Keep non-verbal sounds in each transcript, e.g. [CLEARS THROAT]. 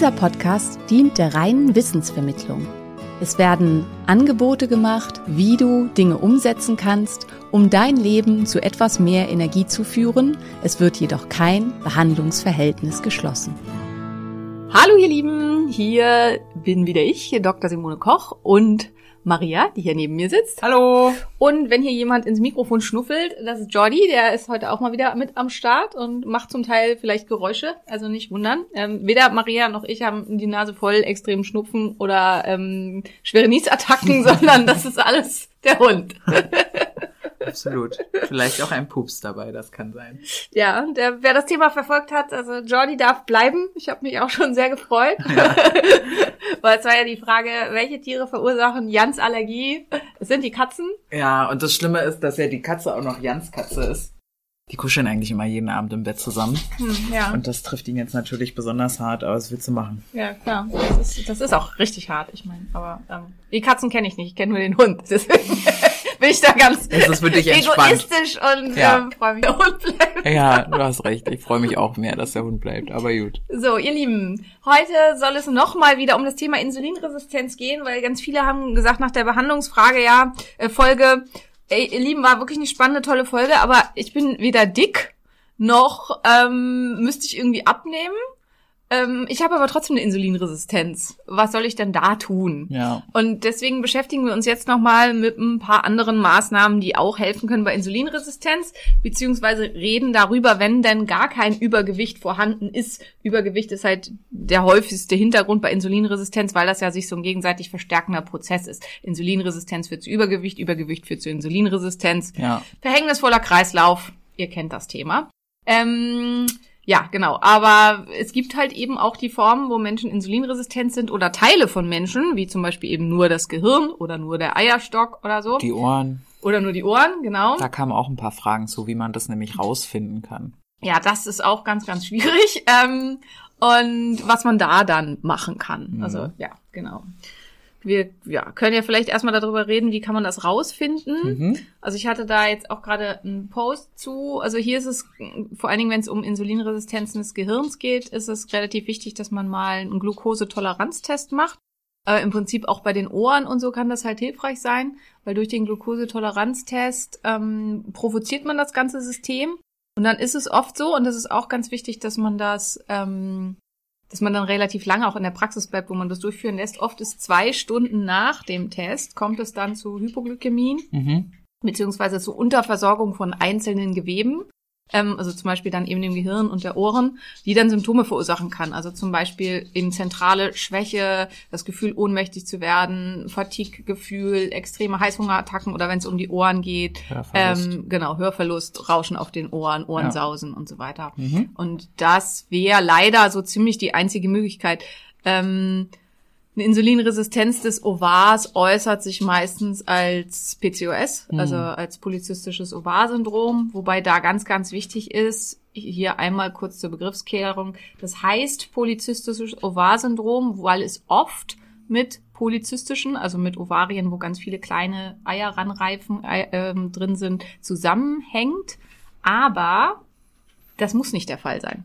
Dieser Podcast dient der reinen Wissensvermittlung. Es werden Angebote gemacht, wie du Dinge umsetzen kannst, um dein Leben zu etwas mehr Energie zu führen. Es wird jedoch kein Behandlungsverhältnis geschlossen. Hallo ihr Lieben, hier bin wieder ich, Dr. Simone Koch und Maria, die hier neben mir sitzt. Hallo! Und wenn hier jemand ins Mikrofon schnuffelt, das ist Jordi, der ist heute auch mal wieder mit am Start und macht zum Teil vielleicht Geräusche, also nicht wundern. Ähm, weder Maria noch ich haben die Nase voll, extrem Schnupfen oder ähm, schwere Niesattacken, [LAUGHS] sondern das ist alles der Hund. [LAUGHS] Absolut. Vielleicht auch ein Pups dabei, das kann sein. Ja, der, wer das Thema verfolgt hat, also Jordi darf bleiben. Ich habe mich auch schon sehr gefreut. [LAUGHS] Weil es war ja die Frage, welche Tiere verursachen Jans Allergie? Es sind die Katzen. Ja, und das Schlimme ist, dass ja die Katze auch noch Jans Katze ist. Die kuscheln eigentlich immer jeden Abend im Bett zusammen. Hm, ja. Und das trifft ihn jetzt natürlich besonders hart, aber was willst du machen? Ja, klar. Das ist, das ist auch richtig hart, ich meine. Aber ähm, die Katzen kenne ich nicht, ich kenne nur den Hund. [LAUGHS] Deswegen bin ich da ganz Es ist wirklich entspannt. egoistisch und Ja. ähm, freue mich, der Hund bleibt. Ja, du hast recht. Ich freue mich auch mehr, dass der Hund bleibt, aber gut. So, ihr Lieben, heute soll es nochmal wieder um das Thema Insulinresistenz gehen, weil ganz viele haben gesagt nach der Behandlungsfrage, ja, äh, Folge, ey, ihr Lieben, war wirklich eine spannende, tolle Folge, aber ich bin weder dick, noch ähm, müsste ich irgendwie abnehmen. Ähm, ich habe aber trotzdem eine Insulinresistenz. Was soll ich denn da tun? Ja. Und deswegen beschäftigen wir uns jetzt nochmal mit ein paar anderen Maßnahmen, die auch helfen können bei Insulinresistenz, beziehungsweise reden darüber, wenn denn gar kein Übergewicht vorhanden ist. Übergewicht ist halt der häufigste Hintergrund bei Insulinresistenz, weil das ja sich so ein gegenseitig verstärkender Prozess ist. Insulinresistenz führt zu Übergewicht, Übergewicht führt zu Insulinresistenz. Ja. Verhängnisvoller Kreislauf, ihr kennt das Thema. Ähm, ja, genau. Aber es gibt halt eben auch die Formen, wo Menschen insulinresistent sind oder Teile von Menschen, wie zum Beispiel eben nur das Gehirn oder nur der Eierstock oder so. Die Ohren. oder nur die Ohren, genau. Da kamen auch ein paar Fragen zu, wie man das nämlich rausfinden kann. Ja, das ist auch ganz, ganz schwierig. Ähm, und was man da dann machen kann. Mhm. Also, ja, genau. Wir ja, können ja vielleicht erstmal darüber reden, wie kann man das rausfinden. Mhm. Also ich hatte da jetzt auch gerade einen Post zu. Also hier ist es, vor allen Dingen, wenn es um Insulinresistenzen des Gehirns geht, ist es relativ wichtig, dass man mal einen Glukosetoleranztest macht. Äh, Im Prinzip auch bei den Ohren und so kann das halt hilfreich sein, weil durch den Glukosetoleranztest ähm, provoziert man das ganze System. Und dann ist es oft so, und das ist auch ganz wichtig, dass man das, ähm, dass man dann relativ lange auch in der Praxis bleibt, wo man das durchführen lässt. Oft ist zwei Stunden nach dem Test, kommt es dann zu Hypoglykämien Mhm. beziehungsweise zur Unterversorgung von einzelnen Geweben, ähm, also zum Beispiel dann eben dem Gehirn und der Ohren, die dann Symptome verursachen kann. Also zum Beispiel eben zentrale Schwäche, das Gefühl, ohnmächtig zu werden, Fatigue-Gefühl, extreme Heißhungerattacken oder wenn es um die Ohren geht, ähm, genau, Hörverlust, Rauschen auf den Ohren, Ohrensausen und so weiter. Mhm. Und das wäre leider so ziemlich die einzige Möglichkeit. Ähm, eine Insulinresistenz des Ovars äußert sich meistens als PCOS, also als polyzystisches Ovarsyndrom, wobei da ganz, ganz wichtig ist, hier einmal kurz zur Begriffsklärung, das heißt polyzystisches Ovarsyndrom, weil es oft mit polyzystischen, also mit Ovarien, wo ganz viele kleine Eier ranreifen Ei, ähm, drin sind, zusammenhängt. Aber das muss nicht der Fall sein.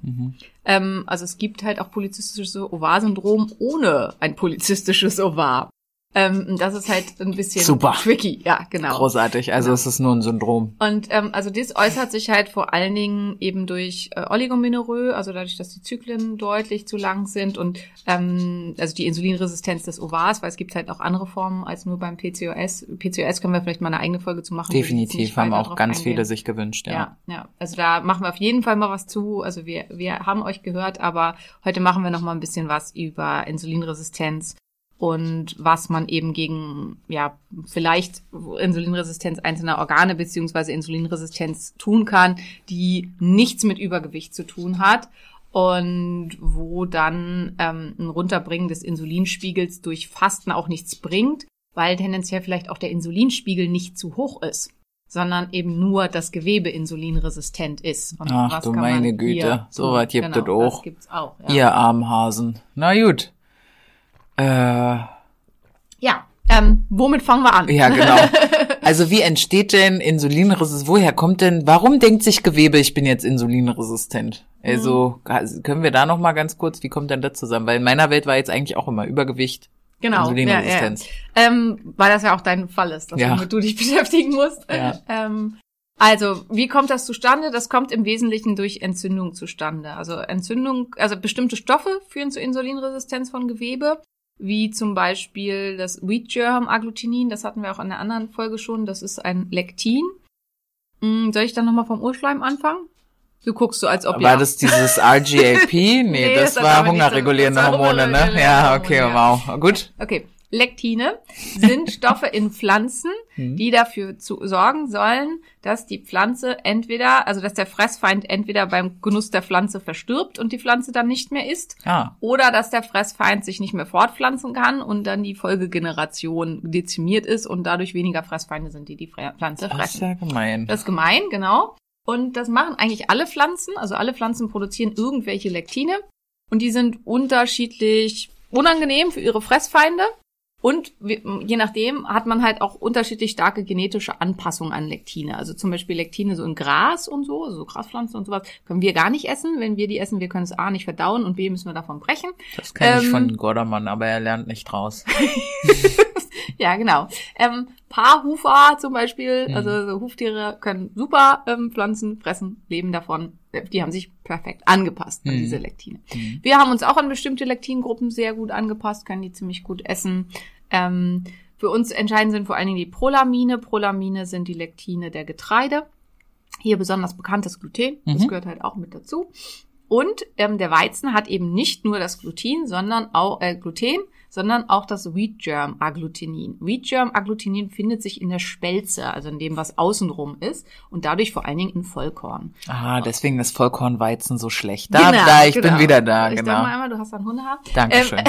Ähm, also es gibt halt auch polyzystisches Ovarsyndrom ohne ein polyzystisches Ovar. Ähm, das ist halt ein bisschen Super. tricky. Ja, genau. Großartig. Also es ist nur ein Syndrom. Und ähm, also das äußert sich halt vor allen Dingen eben durch äh, Oligomenorrhoe, also dadurch, dass die Zyklen deutlich zu lang sind und ähm, also die Insulinresistenz des Ovars, weil es gibt halt auch andere Formen als nur beim PCOS. PCOS können wir vielleicht mal eine eigene Folge zu machen. Definitiv haben auch ganz eingehe. viele sich gewünscht, ja. Ja, ja. Also da machen wir auf jeden Fall mal was zu. Also wir, wir haben euch gehört, aber heute machen wir noch mal ein bisschen was über Insulinresistenz und was man eben gegen, ja, vielleicht Insulinresistenz einzelner Organe beziehungsweise Insulinresistenz tun kann, die nichts mit Übergewicht zu tun hat und wo dann ähm, ein Runterbringen des Insulinspiegels durch Fasten auch nichts bringt, weil tendenziell vielleicht auch der Insulinspiegel nicht zu hoch ist sondern eben nur das Gewebe insulinresistent ist. Und Ach du meine Güte, so was gibt genau, es auch. Das gibt's auch. Ja. Ihr Armhasen. Na gut. Äh, Ja, ähm, womit fangen wir an? ja, genau. [LAUGHS] Also wie entsteht denn Insulinresistenz? Woher kommt denn, warum denkt sich Gewebe, ich bin jetzt insulinresistent? Also Mhm. können wir da noch mal ganz kurz, wie kommt denn das zusammen? Weil in meiner Welt war jetzt eigentlich auch immer Übergewicht, genau. Insulinresistenz. Ja, ja. Ähm, weil das ja auch dein Fall ist, dass Ja. womit du dich [LAUGHS] beschäftigen musst. Ja. Ähm, also, wie kommt das zustande? Das kommt im Wesentlichen durch Entzündung zustande. Also Entzündung, also bestimmte Stoffe führen zur Insulinresistenz von Gewebe, wie zum Beispiel das Wheat Germ Agglutinin, das hatten wir auch in der anderen Folge schon, das ist ein Lektin. Hm, soll ich dann nochmal vom Urschleim anfangen? Du guckst so, als ob War ja. das dieses [LAUGHS] RGAP? Nee, Nee, das das war so- hungerregulierende war Hormone, ne? Ja, okay, Hormone, wow. Gut. Okay. Lektine sind Stoffe in Pflanzen, Mhm. die dafür zu sorgen sollen, dass die Pflanze entweder, also dass der Fressfeind entweder beim Genuss der Pflanze verstirbt und die Pflanze dann nicht mehr isst, Ah, oder dass der Fressfeind sich nicht mehr fortpflanzen kann und dann die Folgegeneration dezimiert ist und dadurch weniger Fressfeinde sind, die die Pflanze das ist fressen. ja gemein. Das ist gemein, genau. Und das machen eigentlich alle Pflanzen. Also alle Pflanzen produzieren irgendwelche Lektine. Und die sind unterschiedlich unangenehm für ihre Fressfeinde. Und je nachdem hat man halt auch unterschiedlich starke genetische Anpassungen an Lektine. Also zum Beispiel Lektine so in Gras und so, also so Graspflanzen und sowas, können wir gar nicht essen. Wenn wir die essen, wir können es A nicht verdauen und B müssen wir davon brechen. Das kenne ich ähm, von Gordermann, aber er lernt nicht draus. [LAUGHS] Ja, genau. Ähm, Paarhufer zum Beispiel, Mhm. also so Huftiere können super ähm, Pflanzen fressen, leben davon. Die haben sich perfekt angepasst an Mhm. diese Lektine. Mhm. Wir haben uns auch an bestimmte Lektingruppen sehr gut angepasst, können die ziemlich gut essen. Ähm, für uns entscheidend sind vor allen Dingen die Prolamine. Prolamine sind die Lektine der Getreide. Hier besonders bekannt das Gluten. Das Mhm. gehört halt auch mit dazu. Und ähm, der Weizen hat eben nicht nur das Gluten, sondern auch äh, Gluten, sondern auch das Wheat Germ Agglutinin. Wheat Germ Agglutinin findet sich in der Spelze, also in dem, was außenrum ist, und dadurch vor allen Dingen in Vollkorn. Ah, deswegen ist Vollkornweizen so schlecht. Da, Genau, da, ich genau. bin wieder da, ich genau. Sag mal einmal, du hast ein Hundehaar. Dankeschön. Ähm,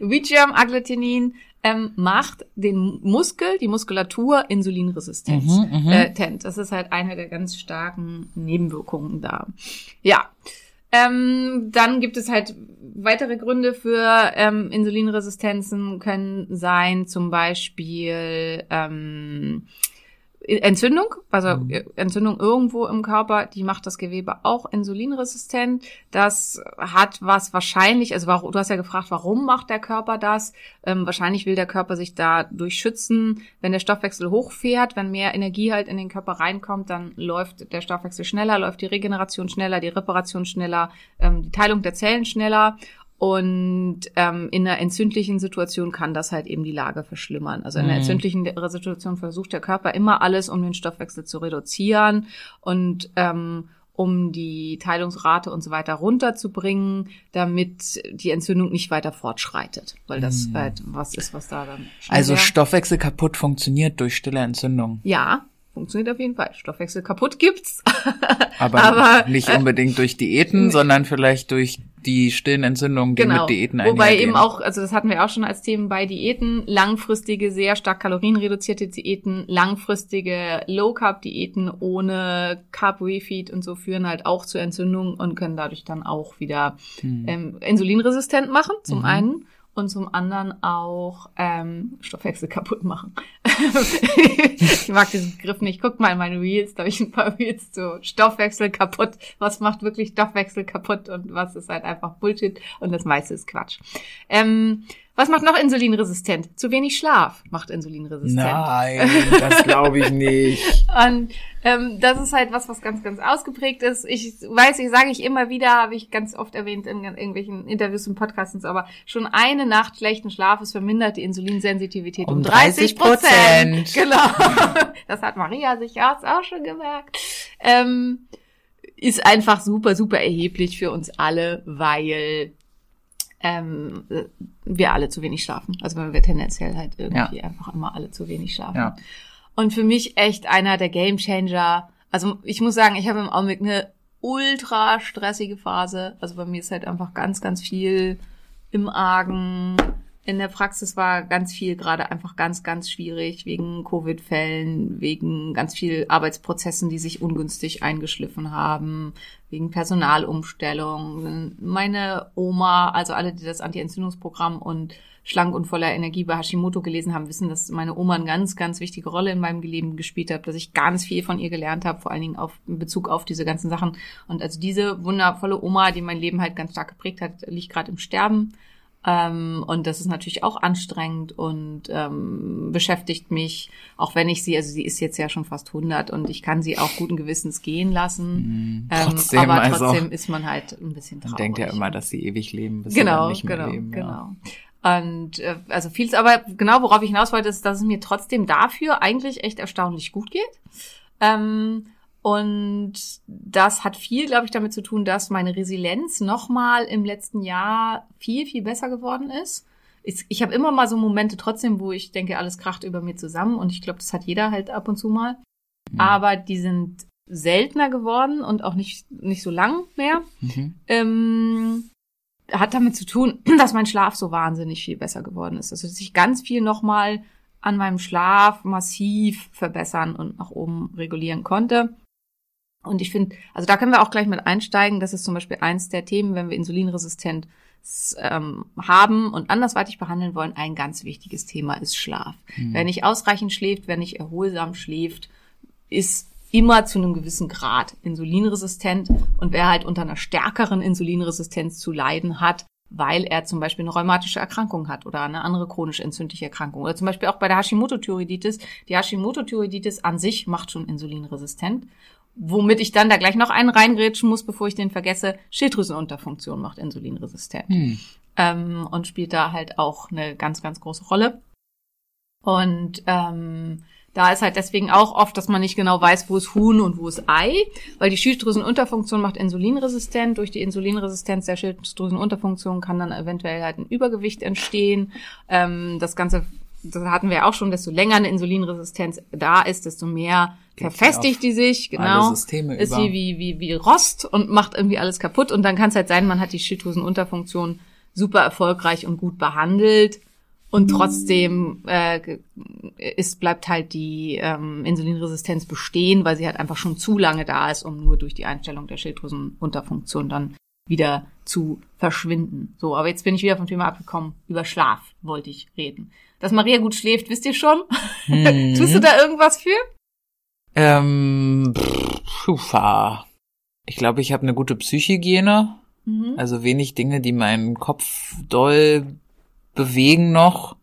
[LAUGHS] Wheat Germ Agglutinin ähm, macht den Muskel, die Muskulatur insulinresistent. Mhm, mhm. Äh, tent. Das ist halt eine der ganz starken Nebenwirkungen da. Ja. Ähm, dann gibt es halt weitere Gründe für ähm, Insulinresistenzen können sein, zum Beispiel ähm, Entzündung, also Mhm. äh, Entzündung irgendwo im Körper, die macht das Gewebe auch insulinresistent. Das hat was wahrscheinlich, also du hast ja gefragt, warum macht der Körper das? Ähm, wahrscheinlich will der Körper sich dadurch schützen, wenn der Stoffwechsel hochfährt, wenn mehr Energie halt in den Körper reinkommt, dann läuft der Stoffwechsel schneller, läuft die Regeneration schneller, die Reparation schneller, ähm, die Teilung der Zellen schneller. Und ähm, in einer entzündlichen Situation kann das halt eben die Lage verschlimmern. Also in einer Mhm. entzündlichen Situation versucht der Körper immer alles, um den Stoffwechsel zu reduzieren und ähm, um die Teilungsrate und so weiter runterzubringen, damit die Entzündung nicht weiter fortschreitet. Weil das Mhm. halt was ist, was da dann Also Stoffwechsel kaputt funktioniert durch stille Entzündung. Ja, funktioniert auf jeden Fall. Stoffwechsel kaputt gibt's. Aber, [LAUGHS] Aber, nicht äh, unbedingt durch Diäten, sondern vielleicht durch die stillen Entzündungen, die Genau. mit Diäten Wobei einhergehen. eben auch, also das hatten wir auch schon als Themen bei Diäten, langfristige, sehr stark kalorienreduzierte Diäten, langfristige Low-Carb-Diäten ohne Carb-Refeed und so führen halt auch zu Entzündungen und können dadurch dann auch wieder Hm. ähm, insulinresistent machen, zum Mhm. einen. Und zum anderen auch ähm, Stoffwechsel kaputt machen. [LAUGHS] ich mag diesen Begriff nicht. Guck mal in meine Reels, da habe ich ein paar Reels zu Stoffwechsel kaputt. Was macht wirklich Stoffwechsel kaputt und was ist halt einfach Bullshit und das meiste ist Quatsch. Ähm, Was macht noch insulinresistent? Zu wenig Schlaf macht insulinresistent. Nein, das glaube ich nicht. [LAUGHS] Und ähm, das ist halt was, was ganz, ganz ausgeprägt ist. Ich weiß, ich sage ich immer wieder, habe ich ganz oft erwähnt in irgendwelchen Interviews und Podcasts, aber schon eine Nacht schlechten Schlafes vermindert die Insulinsensitivität um, Um 30 30%. Prozent. [LAUGHS] Genau. Das hat Maria sich ja auch schon gemerkt. Ähm, ist einfach super, super erheblich für uns alle, weil ähm, wir alle zu wenig schlafen. Also weil wir tendenziell halt irgendwie einfach immer alle zu wenig schlafen. Ja. Und für mich echt einer der Gamechanger. Also ich muss sagen, ich habe im Augenblick eine ultra stressige Phase. Also bei mir ist halt einfach ganz, ganz viel im Argen. In der Praxis war ganz viel gerade einfach ganz, ganz schwierig wegen Covid-Fällen, wegen ganz viel Arbeitsprozessen, die sich ungünstig eingeschliffen haben, wegen Personalumstellung. Meine Oma, also alle, die das Anti-Entzündungsprogramm und Schlank und voller Energie bei Hashimoto gelesen haben, wissen, dass meine Oma eine ganz, ganz wichtige Rolle in meinem Leben gespielt hat, dass ich ganz viel von ihr gelernt habe, vor allen Dingen auf, in Bezug auf diese ganzen Sachen. Und also diese wundervolle Oma, die mein Leben halt ganz stark geprägt hat, liegt gerade im Sterben. Ähm, und das ist natürlich auch anstrengend und ähm, beschäftigt mich, auch wenn ich sie, also sie ist jetzt ja schon fast 100 und ich kann sie auch guten Gewissens gehen lassen. Ähm, Trotzdem, aber also- trotzdem ist man halt ein bisschen traurig. Man denkt ja immer, dass sie ewig leben, bis sie Genau, dann nicht mehr genau, leben. Ja. genau. Und äh, also vieles, aber genau worauf ich hinaus wollte, ist, dass es mir trotzdem dafür eigentlich echt erstaunlich gut geht. Ähm, und das hat viel, glaube ich, damit zu tun, dass meine Resilienz nochmal im letzten Jahr viel, viel besser geworden ist. Ich, ich habe immer mal so Momente trotzdem, wo ich denke, alles kracht über mir zusammen. Und ich glaube, das hat jeder halt ab und zu mal. Mhm. Aber die sind seltener geworden und auch nicht, nicht so lang mehr. Mhm. Ähm, hat damit zu tun, [CLEARS THROAT] dass mein Schlaf so wahnsinnig viel besser geworden ist. Also dass ich ganz viel nochmal an meinem Schlaf massiv verbessern und nach oben regulieren konnte. Und ich finde, also da können wir auch gleich mit einsteigen. Das ist zum Beispiel eins der Themen, wenn wir Insulinresistent ähm, haben und andersweitig behandeln wollen. Ein ganz wichtiges Thema ist Schlaf. Wer nicht ausreichend schläft, wer nicht erholsam schläft, ist immer zu einem gewissen Grad insulinresistent. Und wer halt unter einer stärkeren Insulinresistenz zu leiden hat, weil er zum Beispiel eine rheumatische Erkrankung hat oder eine andere chronisch entzündliche Erkrankung. Oder zum Beispiel auch bei der Hashimoto-Thyreoiditis. Die Hashimoto-Thyreoiditis an sich macht schon insulinresistent. Womit ich dann da gleich noch einen reingrätschen muss, bevor ich den vergesse. Schilddrüsenunterfunktion macht insulinresistent. Hm. Ähm, und spielt da halt auch eine ganz, ganz große Rolle. Und ähm, da ist halt deswegen auch oft, dass man nicht genau weiß, wo ist Huhn und wo ist Ei, weil die Schilddrüsenunterfunktion macht insulinresistent. Durch die Insulinresistenz der Schilddrüsenunterfunktion kann dann eventuell halt ein Übergewicht entstehen. Ähm, das Ganze, das hatten wir auch schon, desto länger eine Insulinresistenz da ist, desto mehr Geht verfestigt die sich, genau. Ist über. sie wie, wie, wie Rost und macht irgendwie alles kaputt. Und dann kann es halt sein, man hat die Schilddrüsenunterfunktion super erfolgreich und gut behandelt. Und trotzdem äh, ist, bleibt halt die ähm, Insulinresistenz bestehen, weil sie halt einfach schon zu lange da ist, um nur durch die Einstellung der Schilddrüsenunterfunktion dann wieder zu verschwinden. So, aber jetzt bin ich wieder vom Thema abgekommen. Über Schlaf wollte ich reden. Dass Maria gut schläft, wisst ihr schon? Mhm. [LAUGHS] Tust du da irgendwas für? Ähm, pff, Schufa. Ich glaube, ich habe eine gute Psychhygiene. Mhm. Also wenig Dinge, die meinen Kopf doll bewegen noch.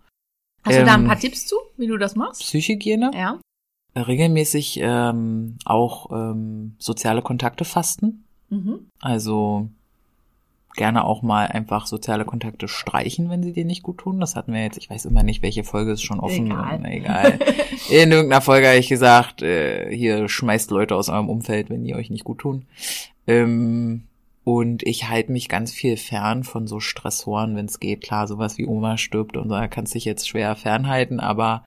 Hast du da ein Ähm, paar Tipps zu, wie du das machst? Psychhygiene. Ja. Regelmäßig ähm, auch ähm, soziale Kontakte fasten. Mhm. Also gerne auch mal einfach soziale Kontakte streichen, wenn sie dir nicht gut tun. Das hatten wir jetzt, ich weiß immer nicht, welche Folge ist schon offen. Egal. [LAUGHS] Egal. In irgendeiner Folge habe ich gesagt, äh, hier schmeißt Leute aus eurem Umfeld, wenn die euch nicht gut tun. Ähm, und ich halte mich ganz viel fern von so Stressoren, wenn es geht. Klar, sowas wie Oma stirbt und so, da kannst dich jetzt schwer fernhalten, aber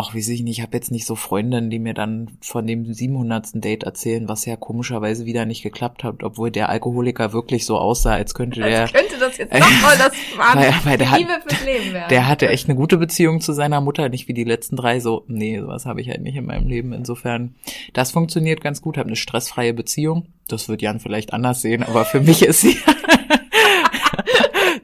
auch wie ich nicht, ich habe jetzt nicht so Freundinnen, die mir dann von dem 700. Date erzählen, was ja komischerweise wieder nicht geklappt hat, obwohl der Alkoholiker wirklich so aussah, als könnte der, Als könnte das jetzt doch mal das [LAUGHS] Weil- weil der hat- Liebe fürs Leben werden. der hatte echt eine gute Beziehung zu seiner Mutter, nicht wie die letzten drei so, nee, sowas habe ich halt nicht in meinem Leben. Insofern, das funktioniert ganz gut, habe eine stressfreie Beziehung. Das wird Jan vielleicht anders sehen, aber für mich ist sie [LAUGHS]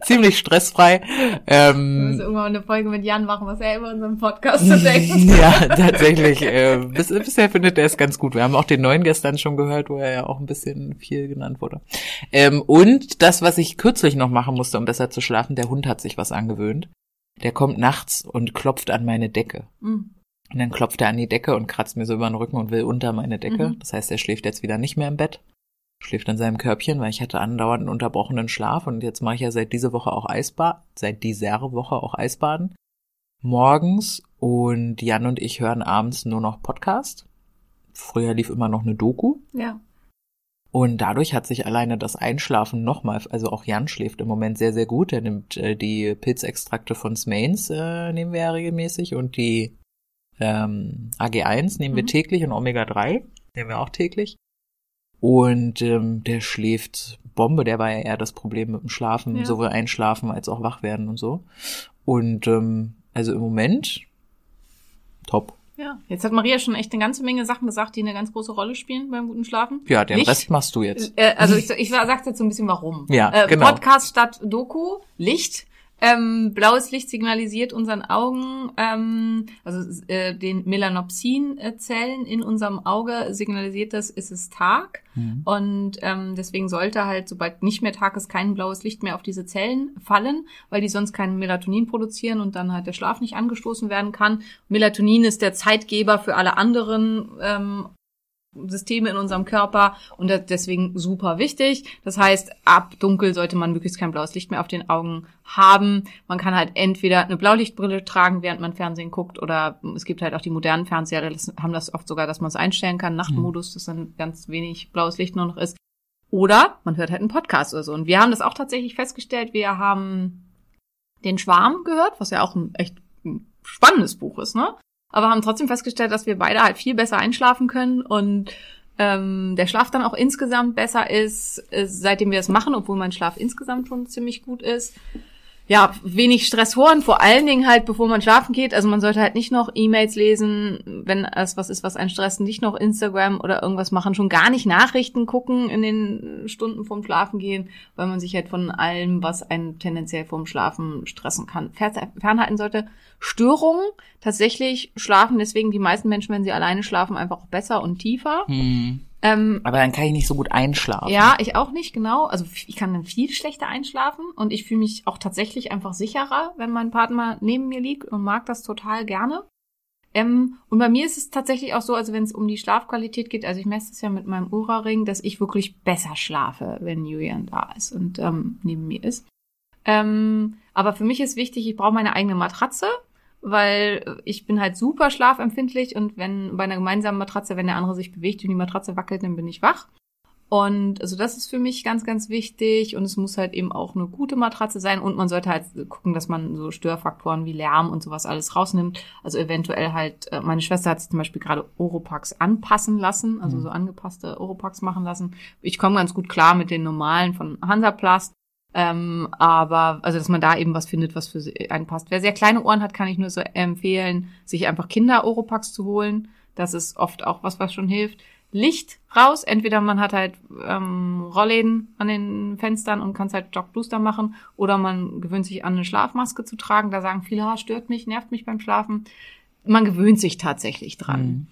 ziemlich stressfrei. Wir Ähm, müssen irgendwann eine Folge mit Jan machen, was er über unseren Podcast zu denken. [LAUGHS] ja, tatsächlich. Äh, bis, bisher findet er es ganz gut. Wir haben auch den neuen gestern schon gehört, wo er ja auch ein bisschen viel genannt wurde. Ähm, und das, was ich kürzlich noch machen musste, um besser zu schlafen, der Hund hat sich was angewöhnt. Der kommt nachts und klopft an meine Decke. Mhm. Und dann klopft er an die Decke und kratzt mir so über den Rücken und will unter meine Decke. Mhm. Das heißt, er schläft jetzt wieder nicht mehr im Bett. Schläft in seinem Körbchen, weil ich hatte andauernd einen unterbrochenen Schlaf und jetzt mache ich ja seit dieser Woche auch Eisbaden, seit dieser Woche auch Eisbaden. Morgens und Jan und ich hören abends nur noch Podcast. Früher lief immer noch eine Doku. Ja. Und dadurch hat sich alleine das Einschlafen nochmal, also auch Jan schläft im Moment sehr, sehr gut. Er nimmt äh, die Pilzextrakte von Smains, äh, nehmen wir ja regelmäßig und die ähm, AG1 nehmen wir Mhm. täglich und Omega-3 nehmen wir auch täglich. Und ähm, der schläft Bombe, der war ja eher das Problem mit dem Schlafen, Ja. sowohl einschlafen als auch wach werden und so. Und ähm, also im Moment top. Ja. Jetzt hat Maria schon echt eine ganze Menge Sachen gesagt, die eine ganz große Rolle spielen beim guten Schlafen. Ja, den Licht? Rest machst du jetzt. Äh, also ich, ich sag's jetzt so ein bisschen warum. Ja, äh, genau. Podcast statt Doku, Licht. Ähm, blaues Licht signalisiert unseren Augen, ähm, also äh, den Melanopsin-Zellen in unserem Auge signalisiert das, ist es Tag. Mhm. Und ähm, deswegen sollte halt, sobald nicht mehr Tag ist, kein blaues Licht mehr auf diese Zellen fallen, weil die sonst kein Melatonin produzieren und dann halt der Schlaf nicht angestoßen werden kann. Melatonin ist der Zeitgeber für alle anderen ähm, Systeme in unserem Körper und das deswegen super wichtig. Das heißt, ab dunkel sollte man möglichst kein blaues Licht mehr auf den Augen haben. Man kann halt entweder eine Blaulichtbrille tragen, während man Fernsehen guckt, oder es gibt halt auch die modernen Fernseher, die haben das oft sogar, dass man es einstellen kann, Nachtmodus, dass dann ganz wenig blaues Licht nur noch ist. Oder man hört halt einen Podcast oder so. Und wir haben das auch tatsächlich festgestellt. Wir haben den Schwarm gehört, was ja auch ein echt spannendes Buch ist, ne? Aber haben trotzdem festgestellt, dass wir beide halt viel besser einschlafen können und ähm, der Schlaf dann auch insgesamt besser ist, äh, seitdem wir das machen, obwohl mein Schlaf insgesamt schon ziemlich gut ist. Ja, wenig Stressoren, vor allen Dingen halt, bevor man schlafen geht. Also man sollte halt nicht noch E-Mails lesen, wenn es was ist, was einen stresst, nicht noch Instagram oder irgendwas machen, schon gar nicht Nachrichten gucken in den Stunden vorm Schlafen gehen, weil man sich halt von allem, was einen tendenziell vorm Schlafen stressen kann, fer- fernhalten sollte. Störungen, tatsächlich schlafen deswegen die meisten Menschen, wenn sie alleine schlafen, einfach besser und tiefer. Hm. Ähm, Aber dann kann ich nicht so gut einschlafen. ja, ich auch nicht, genau. Also ich kann dann viel schlechter einschlafen und ich fühle mich auch tatsächlich einfach sicherer, wenn mein Partner neben mir liegt und mag das total gerne. Ähm, und bei mir ist es tatsächlich auch so, also wenn es um die Schlafqualität geht, also ich messe es ja mit meinem Ura-Ring, dass ich wirklich besser schlafe, wenn Julian da ist und ähm, neben mir ist. Ähm, aber für mich ist wichtig, ich brauche meine eigene Matratze, weil ich bin halt super schlafempfindlich und wenn bei einer gemeinsamen Matratze, wenn der andere sich bewegt und die Matratze wackelt, dann bin ich wach. Und also das ist für mich ganz, ganz wichtig. Und es muss halt eben auch eine gute Matratze sein. Und man sollte halt gucken, dass man so Störfaktoren wie Lärm und sowas alles rausnimmt. Also eventuell halt, äh, meine Schwester hat sich zum Beispiel gerade Oropax anpassen lassen, also so angepasste Oropax machen lassen. Ich komme ganz gut klar mit den normalen von Hansaplast. Ähm, aber, also, dass man da eben was findet, was für sie einpasst. Wer sehr kleine Ohren hat, kann ich nur so empfehlen, sich einfach Kinder-Oropax zu holen. Das ist oft auch was, was schon hilft. Licht raus. Entweder man hat halt ähm, Rollläden an den Fenstern und kann es halt Doc Booster machen, oder man gewöhnt sich an eine Schlafmaske zu tragen. Da sagen viele, ah, stört mich, nervt mich beim Schlafen. Man gewöhnt sich tatsächlich dran. Mhm.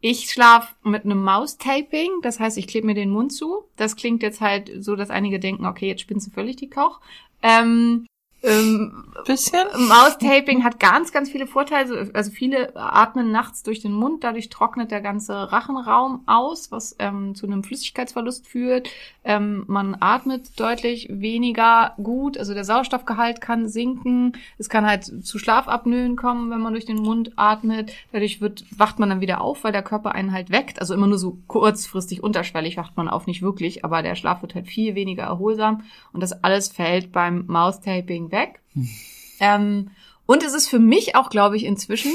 Ich schlaf mit einem Maustaping, das heißt, ich klebe mir den Mund zu. Das klingt jetzt halt so, dass einige denken, okay, jetzt spinnst du völlig die Koch. Ähm, ähm, Bisschen? Maustaping hat ganz, ganz viele Vorteile. Also viele atmen nachts durch den Mund, dadurch trocknet der ganze Rachenraum aus, was ähm, zu einem Flüssigkeitsverlust führt. Ähm, man atmet deutlich weniger gut, also der Sauerstoffgehalt kann sinken. Es kann halt zu Schlafapnoen kommen, wenn man durch den Mund atmet. Dadurch wird, wacht man dann wieder auf, weil der Körper einen halt weckt. Also immer nur so kurzfristig unterschwellig wacht man auf, nicht wirklich, aber der Schlaf wird halt viel weniger erholsam. Und das alles fällt beim Maustaping weg. Ähm, und es ist für mich auch, glaube ich, inzwischen,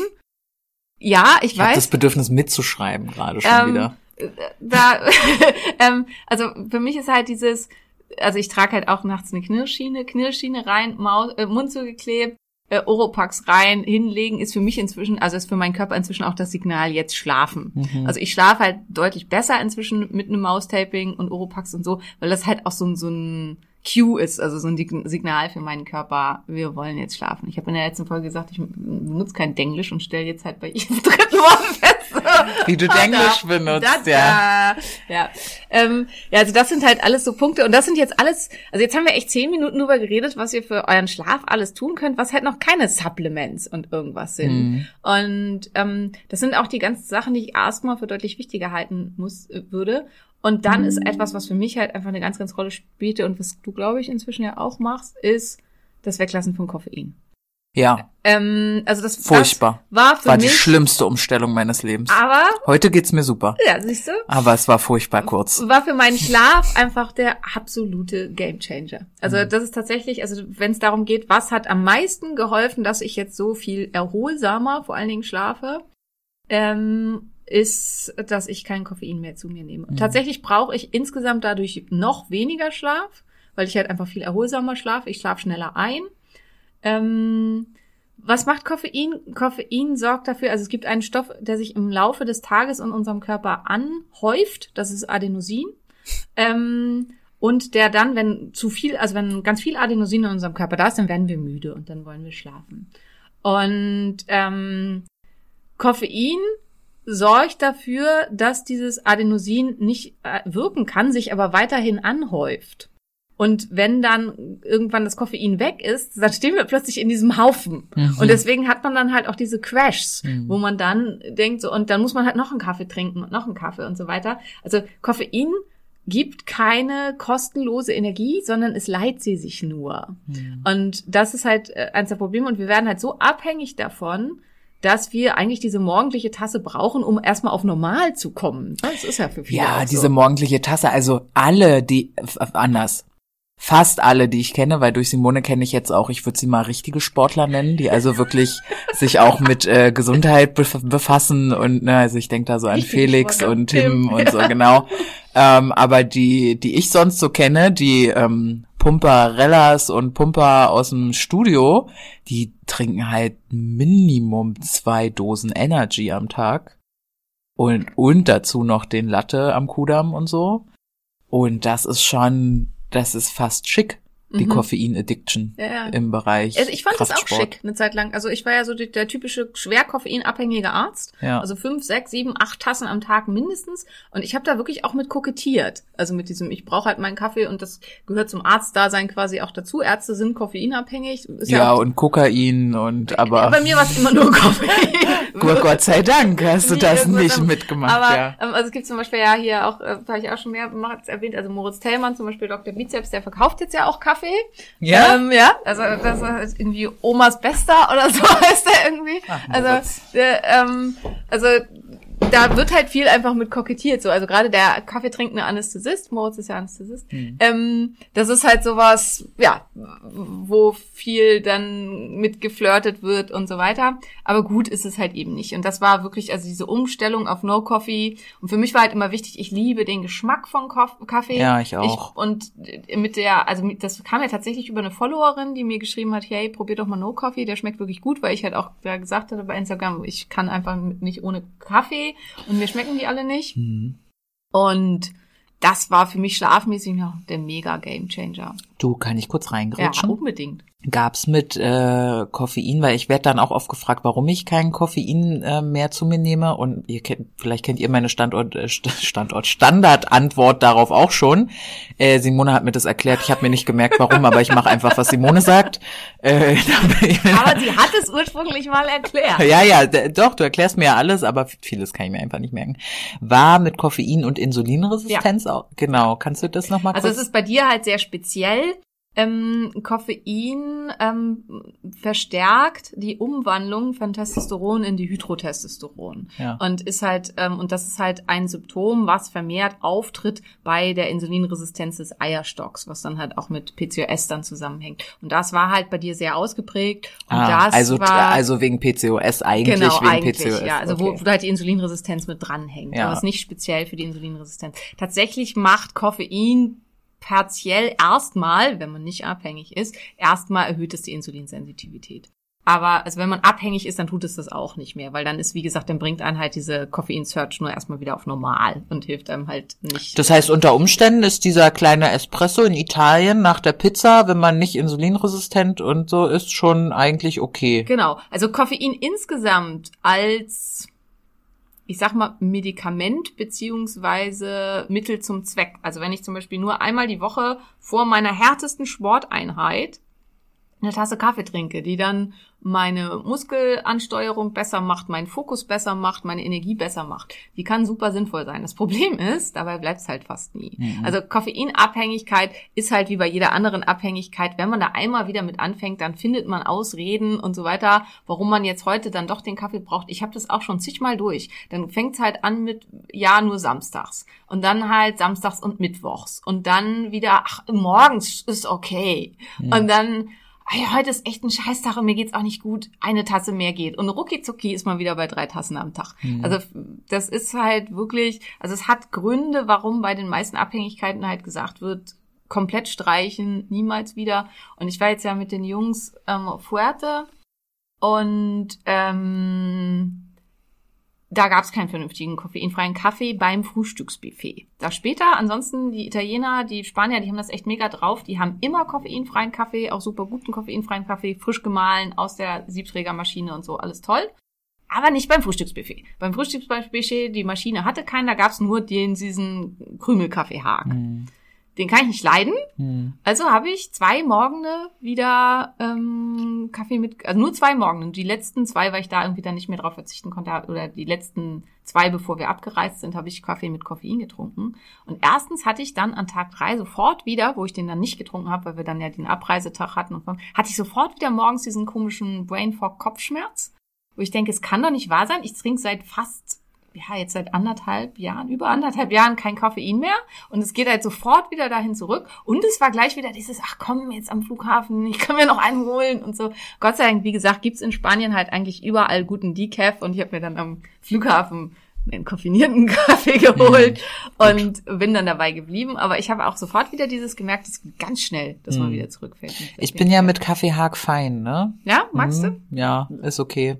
ja, ich, Ich weiß, das Bedürfnis mitzuschreiben gerade schon Ähm, wieder. da, [LAUGHS] ähm, also für mich ist halt dieses, also ich trage halt auch nachts eine Knirschschiene, Knirschschiene rein, Maus, äh, Mund zugeklebt, äh, Oropax rein, hinlegen, ist für mich inzwischen, also ist für meinen Körper inzwischen auch das Signal, jetzt schlafen. Mhm. Also ich schlafe halt deutlich besser inzwischen mit einem Maustaping und Oropax und so, weil das halt auch so ein, so ein Cue ist, also so ein Signal für meinen Körper, wir wollen jetzt schlafen. Ich habe in der letzten Folge gesagt, ich benutze kein Denglisch und stelle jetzt halt bei jedem dritten Wort fest. Wie du Denglisch benutzt, da, ja. Ja. Ähm, ja, also das sind halt alles so Punkte und das sind jetzt alles, also jetzt haben wir echt zehn Minuten drüber geredet, was ihr für euren Schlaf alles tun könnt, was halt noch keine Supplements und irgendwas sind. Mhm. Und ähm, das sind auch die ganzen Sachen, die ich erstmal für deutlich wichtiger halten muss, äh, würde. Und dann ist etwas, was für mich halt einfach eine ganz, ganz Rolle spielte und was du, glaube ich, inzwischen ja auch machst, ist das Weglassen von Koffein. Ja, Ähm, also das, Furchtbar. das war für war die mich, schlimmste Umstellung meines Lebens. aber, Heute geht's mir super. ja, siehst du, Aber es war furchtbar kurz. war für meinen Schlaf einfach der absolute Gamechanger. Also Mhm. das ist tatsächlich, also wenn es darum geht, was hat am meisten geholfen, dass ich jetzt so viel erholsamer, vor allen Dingen schlafe, ähm, ist, dass ich kein Koffein mehr zu mir nehme. Und tatsächlich brauche ich insgesamt dadurch noch weniger Schlaf, weil ich halt einfach viel erholsamer schlafe. Ich schlafe schneller ein. Ähm, was macht Koffein? Koffein sorgt dafür, also es gibt einen Stoff, der sich im Laufe des Tages in unserem Körper anhäuft. Das ist Adenosin. Ähm, und der dann, wenn zu viel, also wenn ganz viel Adenosin in unserem Körper da ist, dann werden wir müde und dann wollen wir schlafen. Und ähm, Koffein sorgt dafür, dass dieses Adenosin nicht äh, wirken kann, sich aber weiterhin anhäuft. Und wenn dann irgendwann das Koffein weg ist, dann stehen wir plötzlich in diesem Haufen. Mhm. Und deswegen hat man dann halt auch diese Crashs, Mhm. wo man dann denkt so, und dann muss man halt noch einen Kaffee trinken und noch einen Kaffee und so weiter. Also Koffein gibt keine kostenlose Energie, sondern es leiht sie sich nur. Mhm. Und das ist halt äh, eins der Probleme. Und wir werden halt so abhängig davon, dass wir eigentlich diese morgendliche Tasse brauchen, um erstmal auf normal zu kommen. Das ist ja für viele Ja, diese so. morgendliche Tasse, also alle, die f- anders. Fast alle, die ich kenne, weil durch Simone kenne ich jetzt auch, ich würde sie mal richtige Sportler nennen, die also wirklich sich auch mit äh, Gesundheit bef befassen und ne, also ich denke da so an Richtige Felix und Tim Tim, und so genau. Ähm, aber die, die ich sonst so kenne, die ähm, Pumperellas und Pumper aus dem Studio, die trinken halt Minimum zwei Dosen Energy am Tag und, und dazu noch den Latte am Kudamm und so. Und das ist schon, das ist fast schick, die Mhm. Koffein-Addiction Ja, ja. im Bereich Also ich fand das auch Kraftsport. schick, eine Zeit lang. Also ich war ja so die, der typische schwer koffeinabhängige Arzt. Ja. Also fünf, sechs, sieben, acht Tassen am Tag mindestens. Und ich habe da wirklich auch mit kokettiert. Also mit diesem, ich brauche halt meinen Kaffee und das gehört zum Arztdasein quasi auch dazu. Ärzte sind koffeinabhängig. Ist ja, auch, und Kokain und aber bei mir war es immer nur Koffein. [LAUGHS] Gott, Gott sei Dank hast du das nicht mitgemacht, Aber ja. ähm, also es gibt zum Beispiel ja hier auch, äh, habe ich auch schon mehrmals erwähnt, also Moritz Tellmann, zum Beispiel Dr. Bizeps, der verkauft jetzt ja auch Kaffee. Ja? Ähm, ja, also das ist irgendwie Omas Bester oder [LAUGHS] so heißt der irgendwie. Ach, also, der, ähm, also da wird halt viel einfach mit kokettiert. So, also gerade der kaffeetrinkende Anästhesist, Moritz ist ja Anästhesist, Hm. ähm, das ist halt sowas, ja, wo viel dann mit geflirtet wird und so weiter. Aber gut ist es halt eben nicht. Und das war wirklich, also diese Umstellung auf No Coffee. Und für mich war halt immer wichtig, ich liebe den Geschmack von Kaffee. Ja, ich auch. Ich, und mit der, also das kam ja tatsächlich über eine Followerin, die mir geschrieben hat, hey, probier doch mal No Coffee, der schmeckt wirklich gut, weil ich halt auch ja, gesagt hatte bei Instagram, ich kann einfach nicht ohne Kaffee und mir schmecken die alle nicht. Mhm. Und das war für mich schlafmäßig noch der mega Game Changer. Du, kann ich kurz Ja, reingrätschen? unbedingt. Gab's mit äh, Koffein, weil ich werde dann auch oft gefragt, warum ich kein Koffein äh, mehr zu mir nehme. Und ihr kennt, vielleicht kennt ihr meine Standort, äh, St- Standort Standardantwort darauf auch schon. Äh, Simone hat mir das erklärt. Ich habe mir nicht gemerkt, warum, aber ich mache einfach, was Simone sagt. Äh, [LAUGHS] Aber sie hat es ursprünglich mal erklärt. ja, ja, doch, du erklärst mir ja alles, aber vieles kann ich mir einfach nicht merken. War mit Koffein und Insulinresistenz auch? Genau, kannst du das nochmal? Also es ist bei dir halt sehr speziell. Ähm, Koffein ähm, verstärkt die Umwandlung von Testosteron in die Hydrotestosteron. Ja. Und ist halt, ähm, und das ist halt ein Symptom, was vermehrt auftritt bei der Insulinresistenz des Eierstocks, was dann halt auch mit PCOS dann zusammenhängt. Und das war halt bei dir sehr ausgeprägt. Und ah, das also, war also wegen PCOS eigentlich, genau, wegen eigentlich, PCOS. ja. Also wo, okay. wo halt die Insulinresistenz mit dranhängt. Ja. Aber es ist nicht speziell für die Insulinresistenz. Tatsächlich macht Koffein partiell erstmal, wenn man nicht abhängig ist, erstmal erhöht es die Insulinsensitivität. Aber also wenn man abhängig ist, dann tut es das auch nicht mehr, weil dann ist, wie gesagt, dann bringt einen halt diese Koffein-Search nur erstmal wieder auf normal und hilft einem halt nicht. Das heißt, unter Umständen ist dieser kleine Espresso in Italien nach der Pizza, wenn man nicht insulinresistent und so ist, schon eigentlich okay. Genau. Also Koffein insgesamt als, ich sag mal, Medikament beziehungsweise Mittel zum Zweck. Also wenn ich zum Beispiel nur einmal die Woche vor meiner härtesten Sporteinheit eine Tasse Kaffee trinke, die dann meine Muskelansteuerung besser macht, meinen Fokus besser macht, meine Energie besser macht. Die kann super sinnvoll sein. Das Problem [LAUGHS] ist, dabei bleibt es halt fast nie. Mhm. Also Koffeinabhängigkeit ist halt wie bei jeder anderen Abhängigkeit. Wenn man da einmal wieder mit anfängt, dann findet man Ausreden und so weiter, warum man jetzt heute dann doch den Kaffee braucht. Ich habe das auch schon zigmal durch. Dann fängt es halt an mit, ja, nur samstags. Und dann halt samstags und mittwochs. Und dann wieder, ach, morgens ist okay. Und dann heute ist echt ein Scheißtag und mir geht's auch nicht gut, eine Tasse mehr geht. Und rucki zucki ist man wieder bei drei Tassen am Tag. Also das ist halt wirklich, also es hat Gründe, warum bei den meisten Abhängigkeiten halt gesagt wird, komplett streichen, niemals wieder. Und ich war jetzt ja mit den Jungs ähm, auf Fuerte und ähm, da gab es keinen vernünftigen koffeinfreien Kaffee beim Frühstücksbuffet. Da später, ansonsten die Italiener, die Spanier, die haben das echt mega drauf. Die haben immer koffeinfreien Kaffee, auch super guten koffeinfreien Kaffee, frisch gemahlen aus der Siebträgermaschine und so, alles toll. Aber nicht beim Frühstücksbuffet. Beim Frühstücksbuffet, die Maschine hatte keinen, da gab es nur den, diesen Krümelkaffeehag. Den kann ich nicht leiden. Also habe ich zwei Morgene wieder ähm, Kaffee mit, also nur zwei Morgenen. Die letzten zwei, weil ich da irgendwie dann nicht mehr drauf verzichten konnte, oder die letzten zwei, bevor wir abgereist sind, habe ich Kaffee mit Koffein getrunken. Und erstens hatte ich dann an Tag drei sofort wieder, wo ich den dann nicht getrunken habe, weil wir dann ja den Abreisetag hatten, und hatte ich sofort wieder morgens diesen komischen Brain Fog Kopfschmerz, wo ich denke, es kann doch nicht wahr sein. Ich trinke seit fast ja, jetzt seit anderthalb Jahren, über anderthalb Jahren kein Koffein mehr. Und es geht halt sofort wieder dahin zurück. Und es war gleich wieder dieses, ach komm, jetzt am Flughafen, ich kann mir noch einen holen und so. Gott sei Dank, wie gesagt, gibt's in Spanien halt eigentlich überall guten Decaf. Und ich habe mir dann am Flughafen einen koffinierten [LAUGHS] Kaffee geholt und bin dann dabei geblieben. Aber ich habe auch sofort wieder dieses gemerkt, es geht ganz schnell, dass man wieder zurückfällt. Ich bin ja mit Kaffeehag fein, ne? Ja, magst du? Mhm, Ja, ist okay.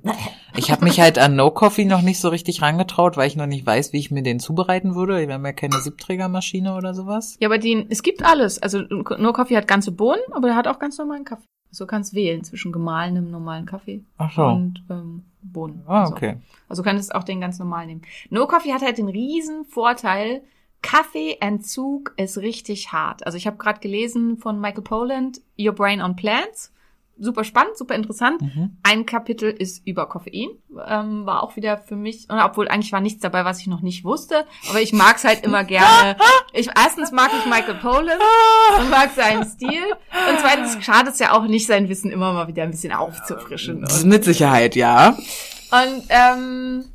Ich habe mich halt an No Coffee noch nicht so richtig rangetraut, weil ich noch nicht weiß, wie ich mir den zubereiten würde. Wir haben ja keine Siebträgermaschine oder sowas. Ja, aber den, es gibt alles. Also nur Kaffee hat ganze Bohnen, aber der hat auch ganz normalen Kaffee. Also du kannst wählen zwischen gemahlenem normalen Kaffee so. und ähm, Bohnen. Ah, Also- okay. Also du könntest auch den ganz normal nehmen. No Coffee hat halt den riesen Vorteil, Kaffeeentzug ist richtig hart. Also ich habe gerade gelesen von Michael Poland, Your Brain on Plants. Super spannend, super interessant. Mhm. Ein Kapitel ist über Koffein. Ähm, war auch wieder für mich, obwohl eigentlich war nichts dabei, was ich noch nicht wusste. Aber ich mag's halt immer [LAUGHS] gerne. Ich, erstens mag ich Michael Poland und mag seinen Stil. Und zweitens schadet es ja auch nicht, sein Wissen immer mal wieder ein bisschen aufzufrischen. Mit Sicherheit, ja. und ähm,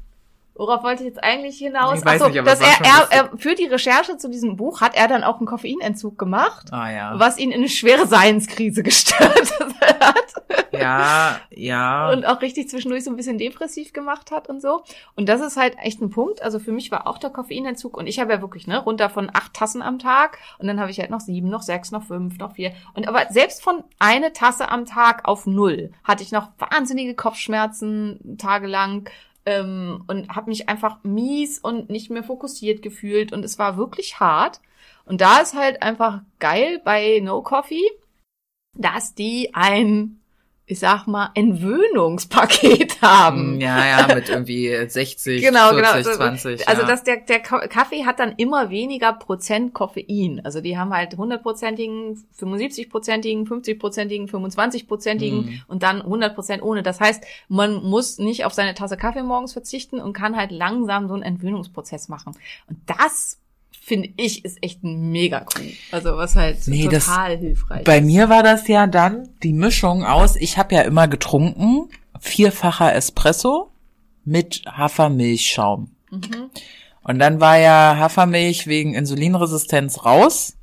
worauf wollte ich jetzt eigentlich hinaus? Ich weiß Ach so, nicht, aber dass er, er, er für die Recherche zu diesem Buch hat er dann auch einen Koffeinentzug gemacht, Ah ja. was ihn in eine schwere Seinskrise [LAUGHS] gestört hat. Ja, ja. und auch richtig zwischendurch so ein bisschen depressiv gemacht hat und so. Und das ist halt echt ein Punkt. Also für mich war auch der Koffeinentzug und ich habe ja wirklich, ne, runter von acht Tassen am Tag und dann habe ich halt noch sieben, noch sechs, noch fünf, noch vier. Und aber selbst von eine Tasse am Tag auf null hatte ich noch wahnsinnige Kopfschmerzen tagelang ähm, und habe mich einfach mies und nicht mehr fokussiert gefühlt und es war wirklich hart. Und da ist halt einfach geil bei No Coffee, dass die ein ich sag mal, Entwöhnungspaket [LAUGHS] haben. Hm, Ja, ja, mit irgendwie 60, [LAUGHS] Genau, 40, genau. Also, 20. also ja. dass der, der Ka- Kaffee hat dann immer weniger Prozent Koffein. Also die haben halt 100-prozentigen, 75-prozentigen, 50-prozentigen, 25-prozentigen Mhm. und dann 100 Prozent ohne. Das heißt, man muss nicht auf seine Tasse Kaffee morgens verzichten und kann halt langsam so einen Entwöhnungsprozess machen. Und das finde ich ist echt mega cool. Also was halt Nee, das- total hilfreich Bei ist. mir war das ja dann die Mischung aus, ich habe ja immer getrunken, vierfacher Espresso mit Hafermilchschaum. Mhm. Und dann war ja Hafermilch wegen Insulinresistenz raus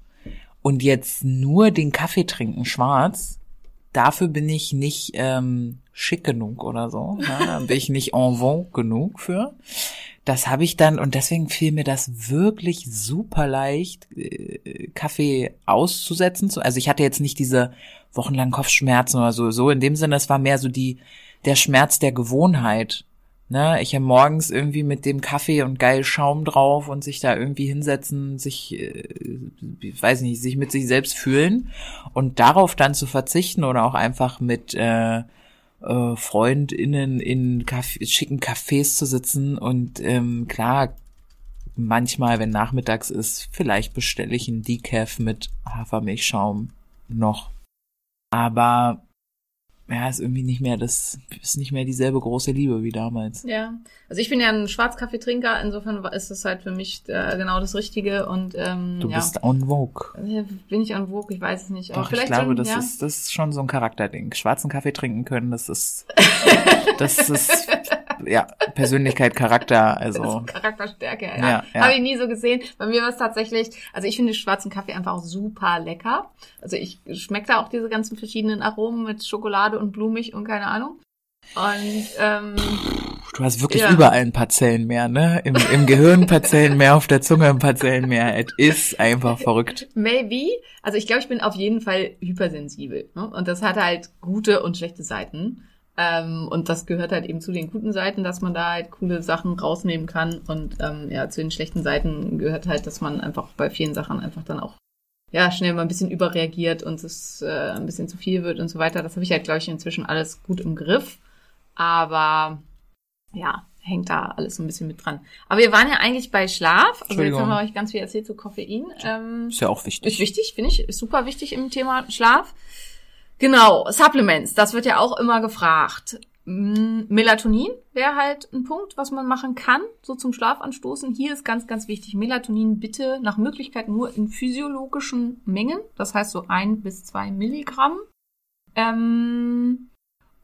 und jetzt nur den Kaffee trinken schwarz. Dafür bin ich nicht ähm, schick genug oder so. Ja, da bin ich nicht en vogue genug für. Das habe ich dann und deswegen fiel mir das wirklich super leicht, äh, Kaffee auszusetzen. Also ich hatte jetzt nicht diese wochenlangen Kopfschmerzen oder so. So in dem Sinne, es war mehr so die der Schmerz der Gewohnheit. Ne, ich habe morgens irgendwie mit dem Kaffee und geil Schaum drauf und sich da irgendwie hinsetzen, sich, äh, ich weiß nicht, sich mit sich selbst fühlen und darauf dann zu verzichten oder auch einfach mit äh, äh, FreundInnen in Café, schicken Cafés zu sitzen und ähm, klar, manchmal, wenn nachmittags ist, vielleicht bestelle ich einen Decaf mit Hafermilchschaum noch. Aber ja, ist irgendwie nicht mehr das, ist nicht mehr dieselbe große Liebe wie damals. Ja, also ich bin ja ein Schwarzkaffeetrinker, insofern ist das halt für mich äh, genau das Richtige und ähm, Du ja. bist on Vogue. Ja, Bin ich an Vogue? Ich weiß es nicht. Aber Doch, ich vielleicht glaube, schon, das ja. ist, das ist schon so ein Charakterding. Schwarzen Kaffee trinken können, das ist, [LAUGHS] das ist, ja, Persönlichkeit, Charakter, [LAUGHS] also, Charakterstärke, ja. Ja, ja. Habe ich nie so gesehen. Bei mir war es tatsächlich, also ich finde schwarzen Kaffee einfach auch super lecker. Also ich schmecke da auch diese ganzen verschiedenen Aromen mit Schokolade und blumig und keine Ahnung. Und ähm, du hast wirklich Ja. überall ein paar Zellen mehr, ne? Im, im Gehirn ein paar Zellen mehr, auf der Zunge ein paar Zellen mehr. Es ist einfach verrückt. maybe, also ich glaube, ich bin auf jeden Fall hypersensibel. Ne? Und das hat halt gute und schlechte Seiten. Ähm, und das gehört halt eben zu den guten Seiten, dass man da halt coole Sachen rausnehmen kann. Und ähm, ja, zu den schlechten Seiten gehört halt, dass man einfach bei vielen Sachen einfach dann auch ja schnell mal ein bisschen überreagiert und es äh, ein bisschen zu viel wird und so weiter. Das habe ich halt, glaube ich, inzwischen alles gut im Griff. Aber ja, hängt da alles so ein bisschen mit dran. Aber wir waren ja eigentlich bei Schlaf. Also jetzt haben wir euch ganz viel erzählt zu Koffein. Ähm, Ist ja auch ist wichtig. wichtig, finde ich. Ist super wichtig im Thema Schlaf. Genau, Supplements, das wird ja auch immer gefragt. Mm, Melatonin wäre halt ein Punkt, was man machen kann, so zum Schlaf anstoßen. Hier ist ganz, ganz wichtig, Melatonin bitte nach Möglichkeit nur in physiologischen Mengen, das heißt so ein bis zwei Milligramm. Ähm,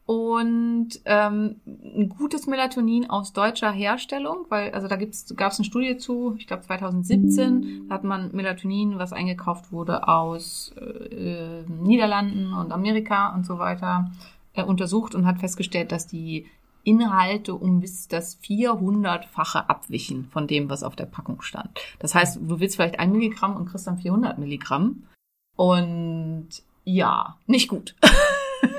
und ähm, ein gutes Melatonin aus deutscher Herstellung, weil also da gab es eine Studie zu, ich glaube 2017, da hat man Melatonin, was eingekauft wurde aus äh, Niederlanden und Amerika und so weiter, äh, untersucht und hat festgestellt, dass die Inhalte um bis das 400-fache abwichen von dem, was auf der Packung stand. Das heißt, du willst vielleicht ein Milligramm und kriegst dann 400 Milligramm. Und ja, nicht gut. [LAUGHS]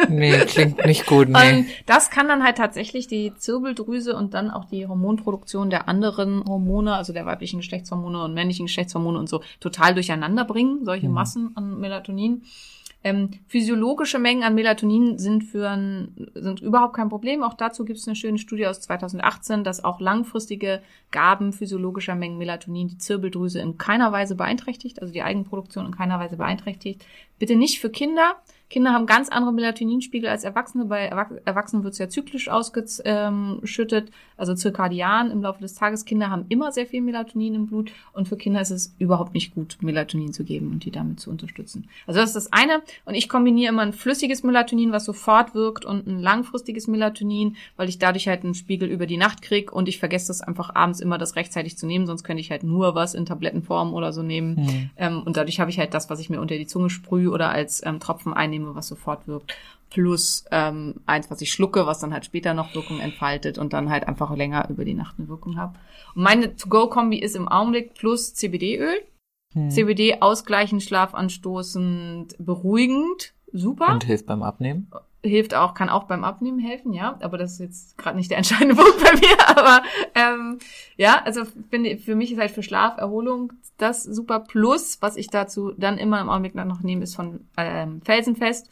Nee, klingt nicht gut, nee. Und das kann dann halt tatsächlich die Zirbeldrüse und dann auch die Hormonproduktion der anderen Hormone, also der weiblichen Geschlechtshormone und männlichen Geschlechtshormone und so, total durcheinander bringen, solche Mhm. Massen an Melatonin. Ähm, physiologische Mengen an Melatonin sind für ein, sind überhaupt kein Problem. Auch dazu gibt es eine schöne Studie aus 2018, dass auch langfristige Gaben physiologischer Mengen Melatonin die Zirbeldrüse in keiner Weise beeinträchtigt, also die Eigenproduktion in keiner Weise beeinträchtigt. Bitte nicht für Kinder. Kinder haben ganz andere Melatoninspiegel als Erwachsene. Bei Erwach- Erwachsenen wird es ja zyklisch ausgeschüttet, also zirkadian im Laufe des Tages. Kinder haben immer sehr viel Melatonin im Blut und für Kinder ist es überhaupt nicht gut, Melatonin zu geben und die damit zu unterstützen. Also das ist das eine. Und ich kombiniere immer ein flüssiges Melatonin, was sofort wirkt, und ein langfristiges Melatonin, weil ich dadurch halt einen Spiegel über die Nacht krieg und ich vergesse das einfach abends immer, das rechtzeitig zu nehmen, sonst könnte ich halt nur was in Tablettenform oder so nehmen. Hm. Ähm, und dadurch habe ich halt das, was ich mir unter die Zunge sprühe oder als ähm, Tropfen einnehme, was sofort wirkt. Plus ähm, eins, was ich schlucke, was dann halt später noch Wirkung entfaltet und dann halt einfach länger über die Nacht eine Wirkung habe. Und meine To-Go-Kombi ist im Augenblick plus CBD-Öl. Hm. CBD ausgleichend, schlafanstoßend, beruhigend. Super. Und hilft beim Abnehmen. Hilft auch, kann auch beim Abnehmen helfen, ja. Aber das ist jetzt gerade nicht der entscheidende [LAUGHS] Punkt bei mir. Aber ähm, ja, also finde für mich ist halt für Schlaf, Erholung das super. Plus, was ich dazu dann immer im Augenblick noch nehme, ist von ähm, Felsenfest.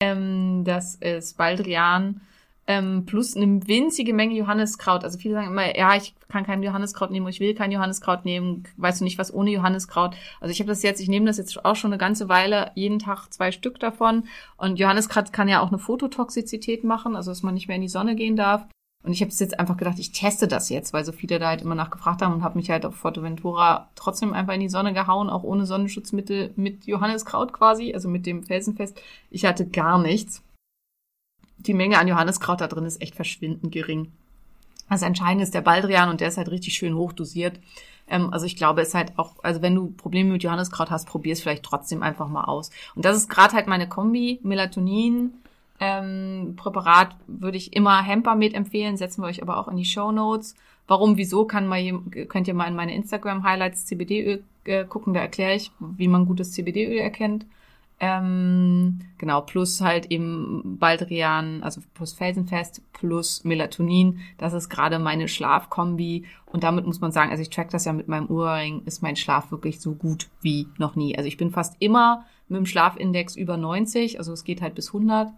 Ähm, das ist Baldrian ähm, plus eine winzige Menge Johanniskraut. Also viele sagen immer, ja, ich kann kein Johanniskraut nehmen, ich will kein Johanniskraut nehmen. Weißt du nicht, was ohne Johanniskraut? Also ich habe das jetzt, ich nehme das jetzt auch schon eine ganze Weile, jeden Tag zwei Stück davon. Und Johanniskraut kann ja auch eine Phototoxizität machen, also dass man nicht mehr in die Sonne gehen darf. Und ich habe jetzt einfach gedacht, ich teste das jetzt, weil so viele da halt immer nachgefragt haben und habe mich halt auf Forteventura trotzdem einfach in die Sonne gehauen, auch ohne Sonnenschutzmittel mit Johanniskraut quasi, also mit dem Felsenfest. Ich hatte gar nichts. Die Menge an Johanniskraut da drin ist echt verschwindend gering. Das Entscheidende ist der Baldrian und der ist halt richtig schön hoch dosiert. Ähm, also ich glaube, es ist halt auch, also wenn du Probleme mit Johanniskraut hast, probier es vielleicht trotzdem einfach mal aus. Und das ist gerade halt meine Kombi, Melatonin, Ähm, Präparat würde ich immer Hempermed empfehlen, setzen wir euch aber auch in die Show Notes. Warum, wieso, kann mal, könnt ihr mal in meine Instagram-Highlights CBD-Öl äh, gucken, da erkläre ich, wie man gutes CBD-Öl erkennt. Ähm, genau, plus halt eben Baldrian, also plus Felsenfest, plus Melatonin. Das ist gerade meine Schlafkombi. Und damit muss man sagen, also ich track das ja mit meinem Ohrring, ist mein Schlaf wirklich so gut wie noch nie. Also ich bin fast immer mit dem Schlafindex über 90, also es geht halt bis 100.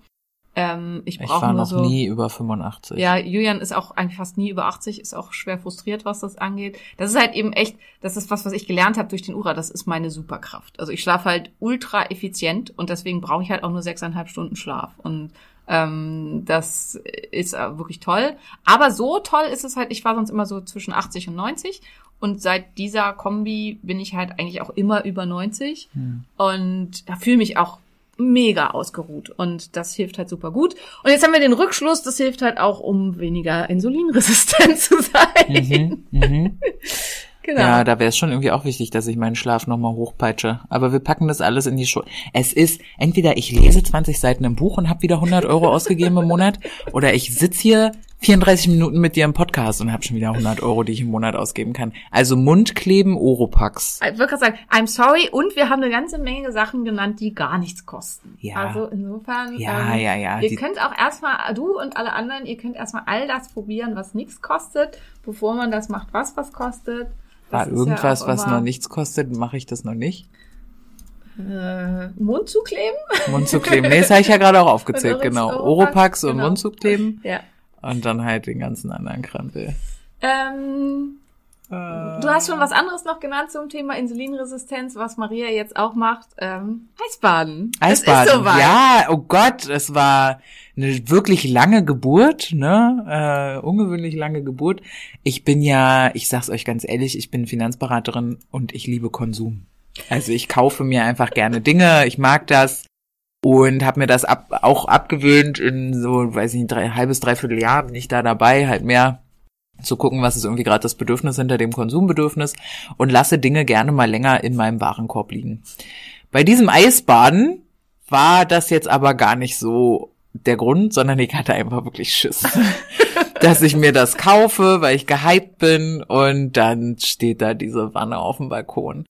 Ähm, ich Ich war noch so. nie über 85. Ja, Julian ist auch eigentlich fast nie über 80, ist auch schwer frustriert, was das angeht. Das ist halt eben echt, das ist was, was ich gelernt habe durch den Ura, das ist meine Superkraft. Also ich schlafe halt ultra effizient und deswegen brauche ich halt auch nur sechseinhalb Stunden Schlaf. Und ähm, das ist wirklich toll. Aber so toll ist es halt, ich war sonst immer so zwischen 80 und 90 und seit dieser Kombi bin ich halt eigentlich auch immer über 90 und da fühle mich auch mega ausgeruht und das hilft halt super gut. Und jetzt haben wir den Rückschluss, das hilft halt auch, um weniger insulinresistent [LAUGHS] zu sein. Mhm, mhm. [LAUGHS] Genau. Ja, da wäre es schon irgendwie auch wichtig, dass ich meinen Schlaf nochmal hochpeitsche. Aber wir packen das alles in die Show. Es ist, entweder ich lese 20 Seiten im Buch und habe wieder 100 Euro ausgegeben im Monat, oder ich sitz hier 34 Minuten mit dir im Podcast und habe schon wieder 100 Euro, die ich im Monat ausgeben kann. Also Mundkleben, Oropax. Ich würde gerade sagen, I'm sorry und wir haben eine ganze Menge Sachen genannt, die gar nichts kosten. Ja. Also insofern, Ja, ja, ja, Ihr die- könnt auch erstmal, du und alle anderen, ihr könnt erstmal all das probieren, was nichts kostet, bevor man das macht, was was kostet. Das War ja irgendwas, auch was noch nichts kostet, mache ich das noch nicht. Äh, Mund zukleben? Mund zu kleben. Nee, das habe ich ja gerade auch [LAUGHS] aufgezählt, genau. Oropax, Oropax und genau. Mund zu kleben. Ja. Und dann halt den ganzen anderen Krempel. Ähm, Du hast schon was anderes noch genannt zum Thema Insulinresistenz, was Maria jetzt auch macht. Ähm, Eisbaden. Eisbaden. Ja, oh Gott, es war eine wirklich lange Geburt, ne? Äh, ungewöhnlich lange Geburt. Ich bin ja, ich sag's euch ganz ehrlich, ich bin Finanzberaterin und ich liebe Konsum. Also ich kaufe mir einfach gerne Dinge, ich mag das und habe mir das ab, auch abgewöhnt in so, weiß ich nicht, drei, halbes, dreiviertel Jahr bin ich da dabei, halt mehr zu gucken, was ist irgendwie gerade das Bedürfnis hinter dem Konsumbedürfnis und lasse Dinge gerne mal länger in meinem Warenkorb liegen. Bei diesem Eisbaden war das jetzt aber gar nicht so der Grund, sondern ich hatte einfach wirklich Schiss, [LAUGHS] dass ich mir das kaufe, weil ich gehypt bin und dann steht da diese Wanne auf dem Balkon.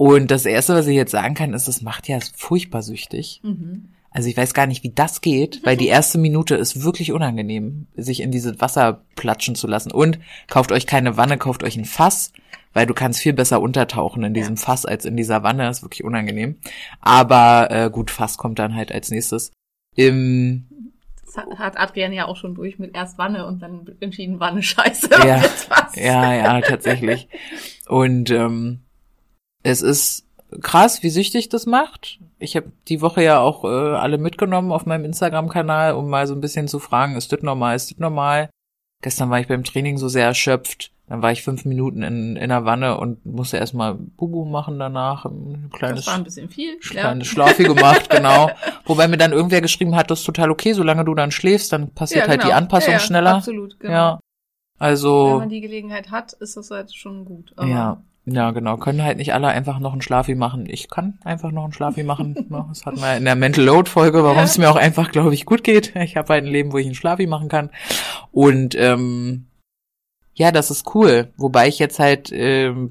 Und das erste, was ich jetzt sagen kann, ist, es macht ja furchtbar süchtig. Mhm. Also ich weiß gar nicht, wie das geht, weil die erste Minute ist wirklich unangenehm, sich in dieses Wasser platschen zu lassen. Und kauft euch keine Wanne, kauft euch ein Fass, weil du kannst viel besser untertauchen in diesem Fass als in dieser Wanne. Das ist wirklich unangenehm. Aber äh, gut, Fass kommt dann halt als nächstes. Im, Das hat, Adrian ja auch schon durch mit erst Wanne und dann entschieden Wanne scheiße. Ja, [LAUGHS] ja, ja, tatsächlich. Und ähm, es ist krass, wie süchtig das macht. Ich habe die Woche ja auch äh, alle mitgenommen auf meinem Instagram-Kanal, um mal so ein bisschen zu fragen, ist das normal, ist das normal? Gestern war ich beim Training so sehr erschöpft. Dann war ich fünf Minuten in, in der Wanne und musste erstmal Bubu machen danach. Ein kleines, Das war ein bisschen viel. kleines Schlafi gemacht, [LAUGHS] genau. Wobei mir dann irgendwer geschrieben hat, das ist total okay, solange du dann schläfst, dann passiert halt die genau. Anpassung ja, ja, schneller. Absolut, genau. Ja. Wenn Also. man die Gelegenheit hat, ist das halt schon gut. Ja, ja, genau. Können halt nicht alle einfach noch einen Schlafi machen. Ich kann einfach noch einen Schlafi machen. [LAUGHS] Das hatten wir in der Mental Load Folge, warum es mir auch einfach, glaube ich, gut geht. Ich habe halt ein Leben, wo ich einen Schlafi machen kann. Und ähm, ja, das ist cool. Wobei ich jetzt halt, ähm,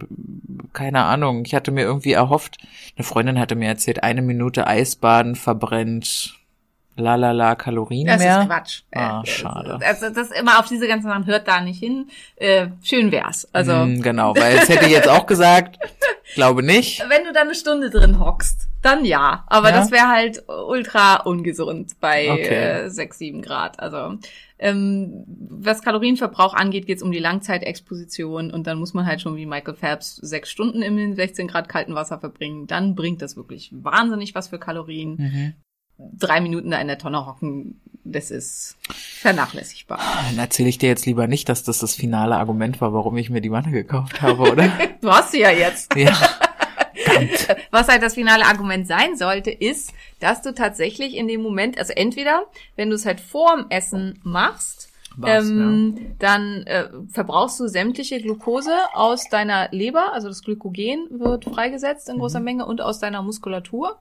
keine Ahnung, ich hatte mir irgendwie erhofft, eine Freundin hatte mir erzählt, eine Minute Eisbaden verbrennt lalala Kalorien Das mehr. ist Quatsch. Ah, Äh, schade. Also das immer auf diese ganzen Sachen hört da nicht hin. Äh, schön wär's. Also Mm, genau, weil es hätte ich jetzt auch gesagt, [LAUGHS] glaube nicht. wenn du da eine Stunde drin hockst, dann ja. Aber Ja? das wäre halt ultra ungesund bei Okay. äh, 6, 7 Grad. Also ähm, was Kalorienverbrauch angeht, geht's um die Langzeitexposition und dann muss man halt schon wie Michael Phelps sechs Stunden im 16 Grad kalten Wasser verbringen. Dann bringt das wirklich wahnsinnig was für Kalorien. Mhm. Drei Minuten da in der Tonne hocken, das ist vernachlässigbar. Dann erzähle ich dir jetzt lieber nicht, dass das das finale Argument war, warum ich mir die Wanne gekauft habe, oder? [LAUGHS] Du hast sie ja jetzt. ja. Was halt das finale Argument sein sollte, ist, dass du tatsächlich in dem Moment, also entweder, wenn du es halt vorm Essen machst, Was, ähm, dann äh, verbrauchst du sämtliche Glucose aus deiner Leber, also das Glykogen wird freigesetzt in großer Menge und aus deiner Muskulatur.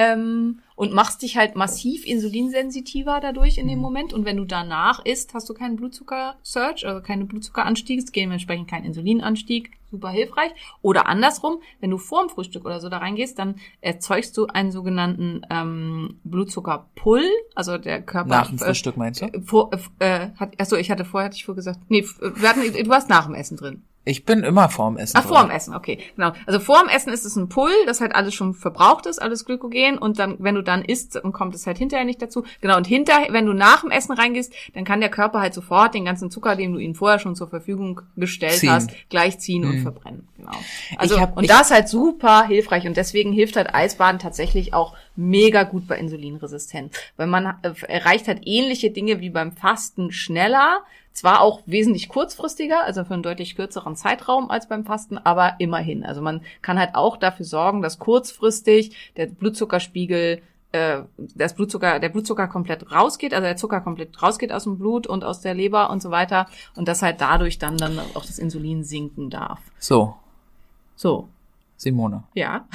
Ähm, und machst dich halt massiv insulinsensitiver dadurch in dem Mhm. Moment. Und wenn du danach isst, hast du keinen Blutzucker-Surge, also keine Blutzuckeranstieg, es dementsprechend kein Insulinanstieg, super hilfreich. Oder andersrum, wenn du vorm Frühstück oder so da reingehst, dann erzeugst du einen sogenannten ähm, Blutzuckerpull, also der Körper Nach dem äh, Frühstück meinst du? äh, Vor, äh, hat, achso, ich hatte vorher, hatte ich vorher gesagt, nee, wir hatten, du warst nach dem Essen drin. Ich bin immer vorm Essen. Ach, vor dem drin. Essen, okay, genau. Also vor dem Essen ist es ein Pull, das halt alles schon verbraucht ist, alles Glykogen und dann, wenn du dann isst, dann kommt es halt hinterher nicht dazu. Genau, und hinterher, wenn du nach dem Essen reingehst, dann kann der Körper halt sofort den ganzen Zucker, den du ihm vorher schon zur Verfügung gestellt Ziehen. hast, gleich ziehen und Mhm. verbrennen. Genau. Also, hab- und das ist halt super hilfreich und deswegen hilft halt Eisbaden tatsächlich auch mega gut bei Insulinresistenz. Weil man äh, erreicht halt ähnliche Dinge wie beim Fasten schneller, zwar auch wesentlich kurzfristiger, also für einen deutlich kürzeren Zeitraum als beim Fasten, aber immerhin. Also man kann halt auch dafür sorgen, dass kurzfristig der Blutzuckerspiegel äh, das Blutzucker, der Blutzucker komplett rausgeht, also der Zucker komplett rausgeht aus dem Blut und aus der Leber und so weiter und dass halt dadurch dann dann auch das Insulin sinken darf. So, So, Simone. ja.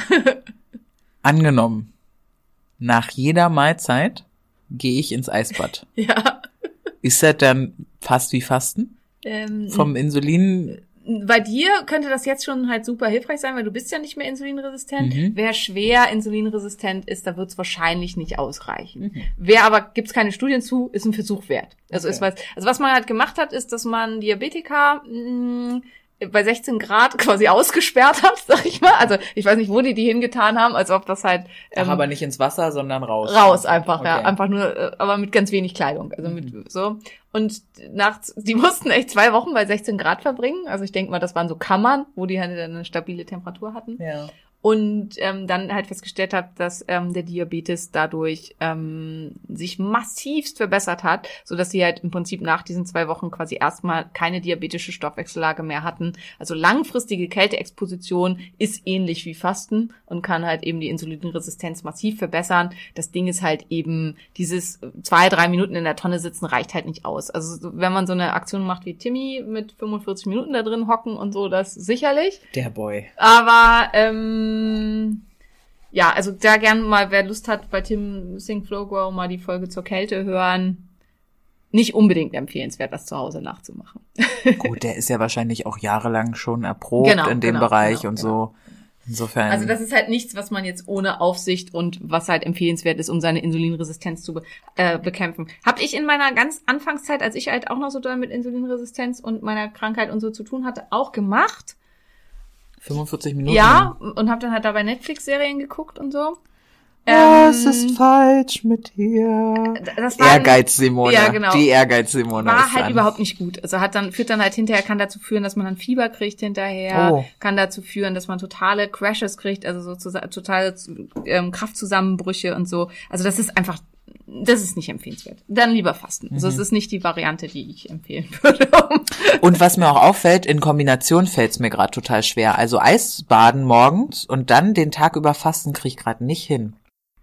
Angenommen, nach jeder Mahlzeit gehe ich ins Eisbad. [LAUGHS] ja. Ist das dann fast wie Fasten? Ähm, Vom Insulin? bei dir könnte das jetzt schon halt super hilfreich sein, weil du bist ja nicht mehr insulinresistent. Mhm. Wer schwer insulinresistent ist, da wird es wahrscheinlich nicht ausreichen. Mhm. Wer aber gibt's keine Studien zu, ist ein Versuch wert. Also Okay. ist was. Also was man halt gemacht hat, ist, dass man Diabetiker mh, bei 16 Grad [LAUGHS] quasi ausgesperrt hat, sag ich mal. Also ich weiß nicht, wo die die hingetan haben, als ob das halt Ach, ähm, aber nicht ins Wasser, sondern raus. raus einfach, ja, Okay. Mhm. einfach nur, äh, aber mit ganz wenig Kleidung, also mit so. Und nach, die [LAUGHS] mussten echt zwei Wochen bei 16 Grad verbringen. Also ich denke mal, das waren so Kammern, wo die halt eine stabile Temperatur hatten. Ja. Und ähm, dann halt festgestellt habe, dass ähm, der Diabetes dadurch ähm, sich massivst verbessert hat, so dass sie halt im Prinzip nach diesen zwei Wochen quasi erstmal keine diabetische Stoffwechsellage mehr hatten. Also langfristige Kälteexposition ist ähnlich wie Fasten und kann halt eben die Insulinresistenz massiv verbessern. Das Ding ist halt eben dieses zwei, drei Minuten in der Tonne sitzen reicht halt nicht aus. Also so- wenn man so eine Aktion macht wie Timmy mit 45 Minuten da drin hocken und so, das sicherlich. Der Boy. Aber ähm, ja, also da gern mal, wer Lust hat, bei Tim Sing Flow Grow mal die Folge zur Kälte hören. Nicht unbedingt empfehlenswert, das zu Hause nachzumachen. [LAUGHS] Gut, der ist ja wahrscheinlich auch jahrelang schon erprobt Genau, in dem genau, Bereich genau, und so. Insofern. Also das ist halt nichts, was man jetzt ohne Aufsicht und was halt empfehlenswert ist, um seine Insulinresistenz zu be äh, bekämpfen. Hab ich in meiner ganz Anfangszeit, als ich halt auch noch so doll mit Insulinresistenz und meiner Krankheit und so zu tun hatte, auch gemacht. 45 Minuten. Ja, und habe dann halt dabei Netflix-Serien geguckt und so. Was Ähm, ist falsch mit dir? das war Ehrgeiz, Simone. Ja, genau. Die Ehrgeiz, Simone. war ist halt dann. überhaupt nicht gut. Also hat dann führt dann halt hinterher kann dazu führen, dass man dann Fieber kriegt hinterher, Oh. kann dazu führen, dass man totale Crashes kriegt, also sozusagen totale ähm, Kraftzusammenbrüche und so. Also das ist einfach das ist nicht empfehlenswert. Dann lieber fasten. Also Mhm. es ist nicht die Variante, die ich empfehlen würde. [LAUGHS] Und was mir auch auffällt, in Kombination fällt es mir gerade total schwer. Also Eisbaden morgens und dann den Tag über Fasten kriege ich gerade nicht hin.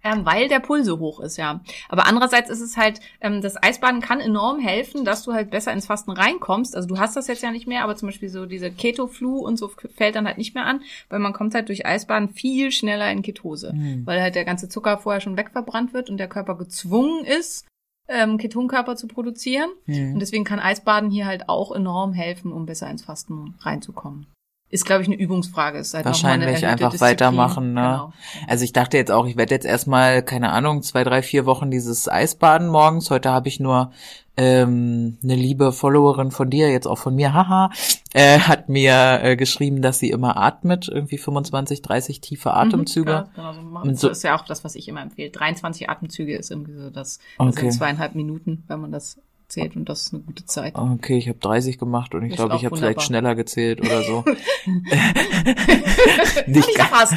Ähm, weil der Puls so hoch ist, ja. Aber andererseits ist es halt, ähm, das Eisbaden kann enorm helfen, dass du halt besser ins Fasten reinkommst. Also du hast das jetzt ja nicht mehr, aber zum Beispiel so diese Keto-Flu und so fällt dann halt nicht mehr an, weil man kommt halt durch Eisbaden viel schneller in Ketose, Hm. weil halt der ganze Zucker vorher schon wegverbrannt wird und der Körper gezwungen ist, ähm, Ketonkörper zu produzieren. Hm. Und deswegen kann Eisbaden hier halt auch enorm helfen, um besser ins Fasten reinzukommen. Ist, glaube ich, eine Übungsfrage. Ist halt Wahrscheinlich einfach weitermachen, ne? Genau. Also ich dachte jetzt auch, ich werde jetzt erstmal, keine Ahnung, zwei, drei, vier Wochen dieses Eisbaden morgens. Heute habe ich nur ähm, eine liebe Followerin von dir, jetzt auch von mir, haha, äh, hat mir äh, geschrieben, dass sie immer atmet, irgendwie 25, 30 tiefe Atemzüge. Mhm, genau, so. Und so- das ist ja auch das, was ich immer empfehle. 23 Atemzüge ist irgendwie so das, das Okay. sind zweieinhalb Minuten, wenn man das zählt und das ist eine gute Zeit. Okay, ich habe 30 gemacht und ich glaube, ich habe vielleicht schneller gezählt oder so. [LAUGHS] [LAUGHS] Nicht ich ganz. erfasst.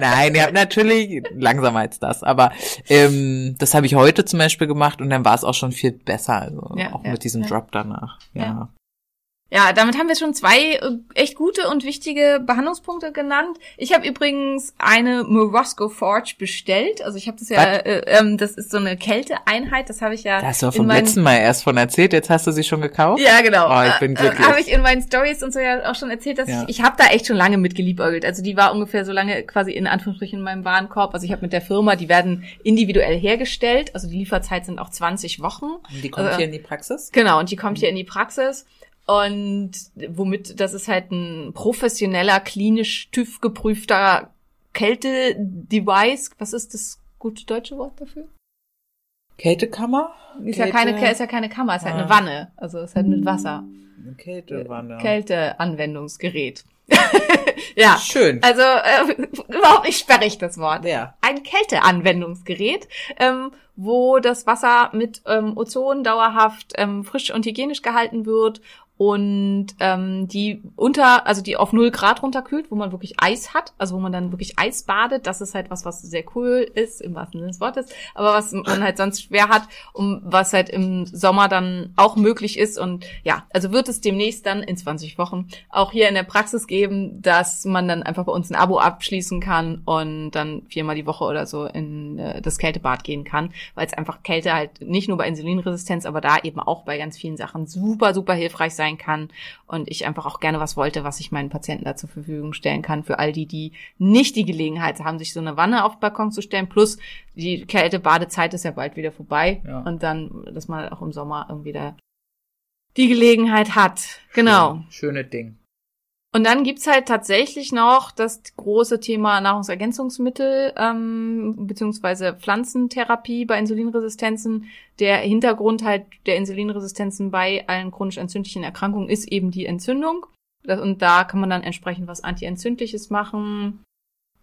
Nein, ihr habt natürlich langsamer als das, aber ähm, das habe ich heute zum Beispiel gemacht und dann war es auch schon viel besser, also Ja, auch ja, mit diesem ja. Drop danach. Ja. Ja. Ja, damit haben wir schon zwei äh, echt gute und wichtige Behandlungspunkte genannt. Ich habe übrigens eine Morosco Forge bestellt. Also ich habe das ja, äh, ähm, das ist so eine Kälteeinheit. Das habe ich ja. Da hast du in vom meinen- letzten Mal erst von erzählt, jetzt hast du sie schon gekauft? Ja, genau. Oh, ich bin Äh, glücklich. Habe ich in meinen Stories und so ja auch schon erzählt, dass Ja. ich, ich habe da echt schon lange mit geliebäugelt. Also die war ungefähr so lange quasi in Anführungsstrichen in meinem Warenkorb. Also ich habe mit der Firma, die werden individuell hergestellt. Also die Lieferzeit sind auch 20 Wochen. Die kommt Also- hier in die Praxis? Genau, und die kommt hier in die Praxis. Und womit, das ist halt ein professioneller, klinisch TÜV geprüfter Kälte-Device. Was ist das gute deutsche Wort dafür? Kältekammer? Ist ja Kälte- keine, ist ja keine Kammer, ist halt Ah. eine Wanne. Also ist halt mit Wasser. Eine Kältewanne. Kälteanwendungsgerät. [LAUGHS] ja. Schön. Also äh, überhaupt nicht sperrig das Wort. Ja. Ein Kälteanwendungsgerät, ähm, wo das Wasser mit ähm, Ozon dauerhaft ähm, frisch und hygienisch gehalten wird und ähm, die unter, also die auf null Grad runterkühlt, wo man wirklich Eis hat, also wo man dann wirklich Eis badet. Das ist halt was, was sehr cool ist, im wahrsten Sinne des Wortes, aber was man halt sonst schwer hat, um was halt im Sommer dann auch möglich ist. Und ja, also wird es demnächst dann in 20 Wochen auch hier in der Praxis geben, dass man dann einfach bei uns ein Abo abschließen kann und dann viermal die Woche oder so in äh, das Kältebad gehen kann, weil es einfach Kälte halt nicht nur bei Insulinresistenz, aber da eben auch bei ganz vielen Sachen super, super hilfreich sein kann und ich einfach auch gerne was wollte, was ich meinen Patienten da zur Verfügung stellen kann für all die, die nicht die Gelegenheit haben, sich so eine Wanne auf den Balkon zu stellen, plus die Kältebadezeit ist ja bald wieder vorbei Ja. und dann, dass man auch im Sommer irgendwie da die Gelegenheit hat. Genau. Schöne Ding. Und dann gibt's halt tatsächlich noch das große Thema Nahrungsergänzungsmittel ähm, beziehungsweise Pflanzentherapie bei Insulinresistenzen. Der Hintergrund halt der Insulinresistenzen bei allen chronisch entzündlichen Erkrankungen ist eben die Entzündung. Das, und da kann man dann entsprechend was Antientzündliches machen.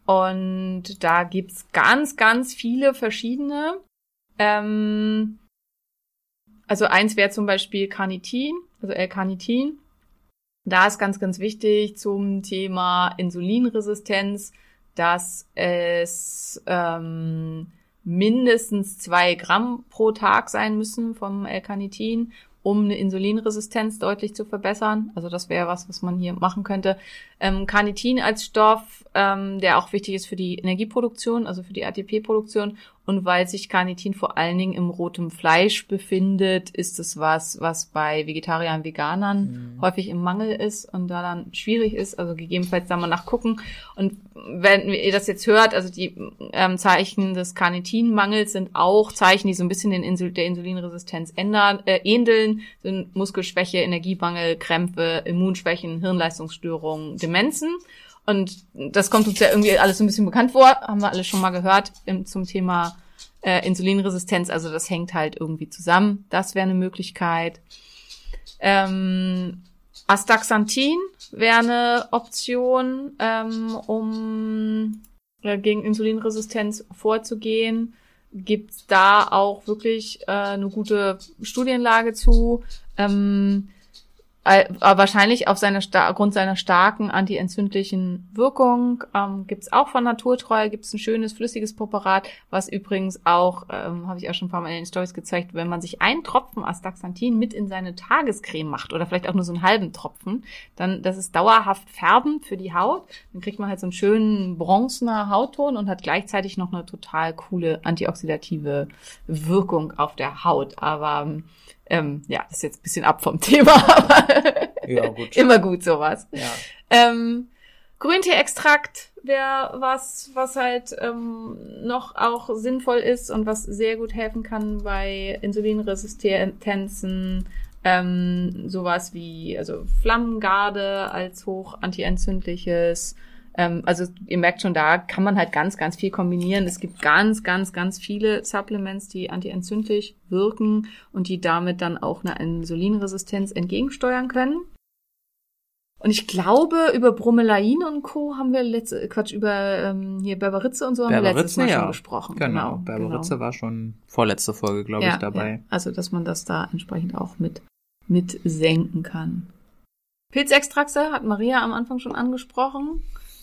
Und da gibt's ganz, ganz viele verschiedene. Ähm, also eins wäre zum Beispiel Carnitin, also L-Carnitin. Da ist ganz, ganz wichtig zum Thema Insulinresistenz, dass es ähm, mindestens zwei Gramm pro Tag sein müssen vom L-Carnitin, um eine Insulinresistenz deutlich zu verbessern. Also das wäre was, was man hier machen könnte. Ähm, Carnitin als Stoff, ähm, der auch wichtig ist für die Energieproduktion, also für die ATP-Produktion. Und weil sich Carnitin vor allen Dingen im rotem Fleisch befindet, ist es was, was bei Vegetariern, Veganern häufig im Mangel ist und da dann schwierig ist. Also gegebenenfalls da mal nachgucken. Und wenn ihr das jetzt hört, also die ähm, Zeichen des Carnitinmangels sind auch Zeichen, die so ein bisschen den Insul der Insulinresistenz ändern, äh, ähneln, sind Muskelschwäche, Energiemangel, Krämpfe, Immunschwächen, Hirnleistungsstörungen, Demenzen. Und das kommt uns ja irgendwie alles so ein bisschen bekannt vor, haben wir alles schon mal gehört im, zum Thema äh, Insulinresistenz. Also das hängt halt irgendwie zusammen. Das wäre eine Möglichkeit. Ähm, Astaxanthin wäre eine Option, ähm, um äh, gegen Insulinresistenz vorzugehen. Gibt's da auch wirklich äh, eine gute Studienlage zu? Ähm, äh, wahrscheinlich auf seine aufgrund seiner starken antientzündlichen Wirkung ähm, gibt's auch von Naturtreu gibt's ein schönes flüssiges Präparat, was übrigens auch ähm, habe ich auch schon ein paar Mal in den Stories gezeigt, wenn man sich einen Tropfen Astaxanthin mit in seine Tagescreme macht oder vielleicht auch nur so einen halben Tropfen, dann das ist dauerhaft färbend für die Haut, dann kriegt man halt so einen schönen bronzener Hautton und hat gleichzeitig noch eine total coole antioxidative Wirkung auf der Haut, aber ähm, ja, das ist jetzt ein bisschen ab vom [LAUGHS] Thema, aber Ja, gut. [LAUGHS] immer gut sowas. Ja. Ähm, Grünteeextrakt wäre was, was halt ähm, noch auch sinnvoll ist und was sehr gut helfen kann bei Insulinresistenzen. Ähm, sowas wie also Flammengarde als hoch antientzündliches. Ähm, also ihr merkt schon, da kann man halt ganz, ganz viel kombinieren. Es gibt ganz, ganz, ganz viele Supplements, die antientzündlich wirken und die damit dann auch eine Insulinresistenz entgegensteuern können. Und ich glaube, über Bromelain und Co. haben wir letzte, Quatsch, über ähm, hier Berberitze und so haben wir letztes Mal schon gesprochen. Genau. Berberitze war schon vorletzte Folge, glaube ich, dabei. Ja. Also, dass man das da entsprechend auch mit, mit senken kann. Pilzextrakte hat Maria am Anfang schon angesprochen.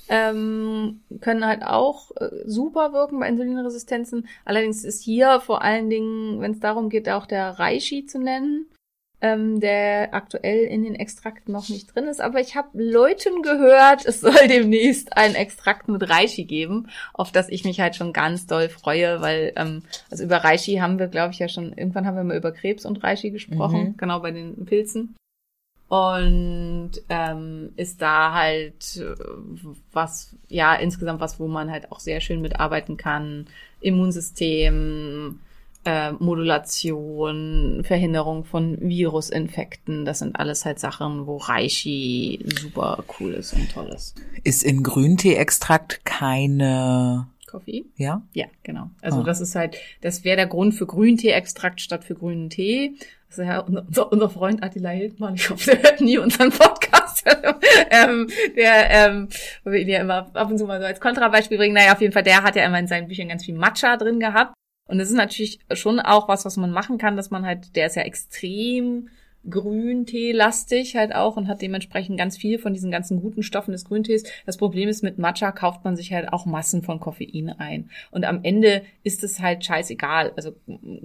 Ähm, können halt auch äh, super wirken bei Insulinresistenzen. Allerdings ist hier vor allen Dingen, wenn es darum geht, auch der Reishi zu nennen. ähm, der aktuell in den Extrakten noch nicht drin ist. Aber ich habe Leuten gehört, es soll demnächst einen Extrakt mit Reishi geben, auf das ich mich halt schon ganz doll freue, weil ähm, also über Reishi haben wir, glaube ich, ja schon, irgendwann haben wir mal über Krebs und Reishi gesprochen, Mhm. genau bei den Pilzen. Und ähm, ist da halt äh, was, ja, insgesamt was, wo man halt auch sehr schön mitarbeiten kann. Immunsystem, äh, Modulation, Verhinderung von Virusinfekten. Das sind alles halt Sachen, wo Reishi super cool ist und toll ist. Ist in Grünteeextrakt keine, Koffein? ja? Ja, genau. Also Ah. das ist halt, das wäre der Grund für Grüntee-Extrakt statt für grünen Tee. Das ist ja unser, unser Freund Attila Hildmann, ich hoffe, der hört nie unseren Podcast. [LAUGHS] ähm, der, ähm, wo wir ihn ja immer ab und zu mal so als Kontrabeispiel bringen. Naja, auf jeden Fall, der hat ja immer in seinen Büchern ganz viel Matcha drin gehabt. Und das ist natürlich schon auch was, was man machen kann, dass man halt, der ist ja extrem Grüntee-lastig halt auch und hat dementsprechend ganz viel von diesen ganzen guten Stoffen des Grüntees. Das Problem ist, mit Matcha kauft man sich halt auch Massen von Koffein ein. Und am Ende ist es halt scheißegal. Also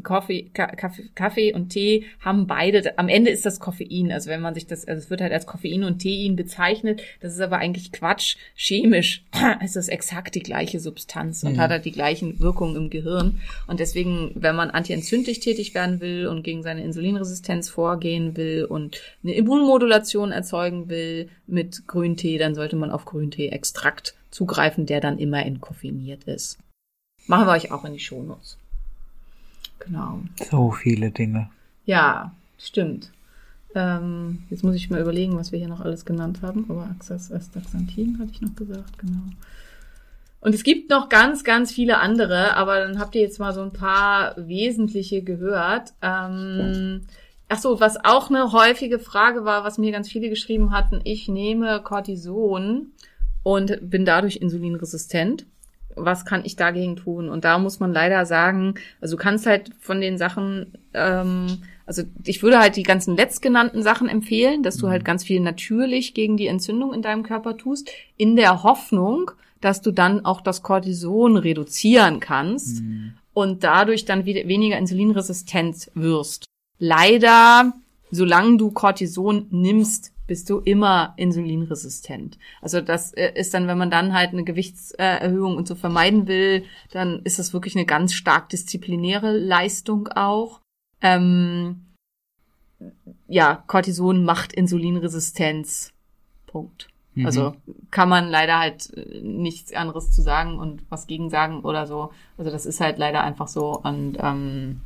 Kaffee, Ka- Kaffee, Kaffee und Tee haben beide, am Ende ist das Koffein. Also wenn man sich das, also es wird halt als Koffein und Tein bezeichnet, das ist aber eigentlich Quatsch. Chemisch [CLEARS THROAT] ist das exakt die gleiche Substanz und Mhm. hat halt die gleichen Wirkungen im Gehirn. Und deswegen, wenn man antientzündlich tätig werden will und gegen seine Insulinresistenz vorgehen will und eine Immunmodulation erzeugen will mit Grüntee, dann sollte man auf Grüntee-Extrakt zugreifen, der dann immer entkoffiniert ist. Machen wir euch auch in die Shownotes. Genau. So viele Dinge. Ja, stimmt. Ähm, jetzt muss ich mal überlegen, was wir hier noch alles genannt haben. Aber Axas Astaxanthin hatte ich noch gesagt, genau. Und es gibt noch ganz, ganz viele andere, aber dann habt ihr jetzt mal so ein paar wesentliche gehört. Ähm, ach so, was auch eine häufige Frage war, was mir ganz viele geschrieben hatten, ich nehme Cortison und bin dadurch insulinresistent. Was kann ich dagegen tun? Und da muss man leider sagen, also du kannst halt von den Sachen, ähm, also ich würde halt die ganzen letztgenannten Sachen empfehlen, dass du halt ganz viel natürlich gegen die Entzündung in deinem Körper tust, in der Hoffnung, dass du dann auch das Cortison reduzieren kannst und dadurch dann wieder weniger insulinresistent wirst. Leider, solange du Cortison nimmst, bist du immer insulinresistent. Also das äh, ist dann, wenn man dann halt eine Gewichtserhöhung und so vermeiden will, dann ist das wirklich eine ganz stark disziplinäre Leistung auch. Ähm, ja, Cortison macht Insulinresistenz. Punkt. Mhm. Also kann man leider halt äh, nichts anderes zu sagen und was gegen sagen oder so. Also das ist halt leider einfach so und ähm,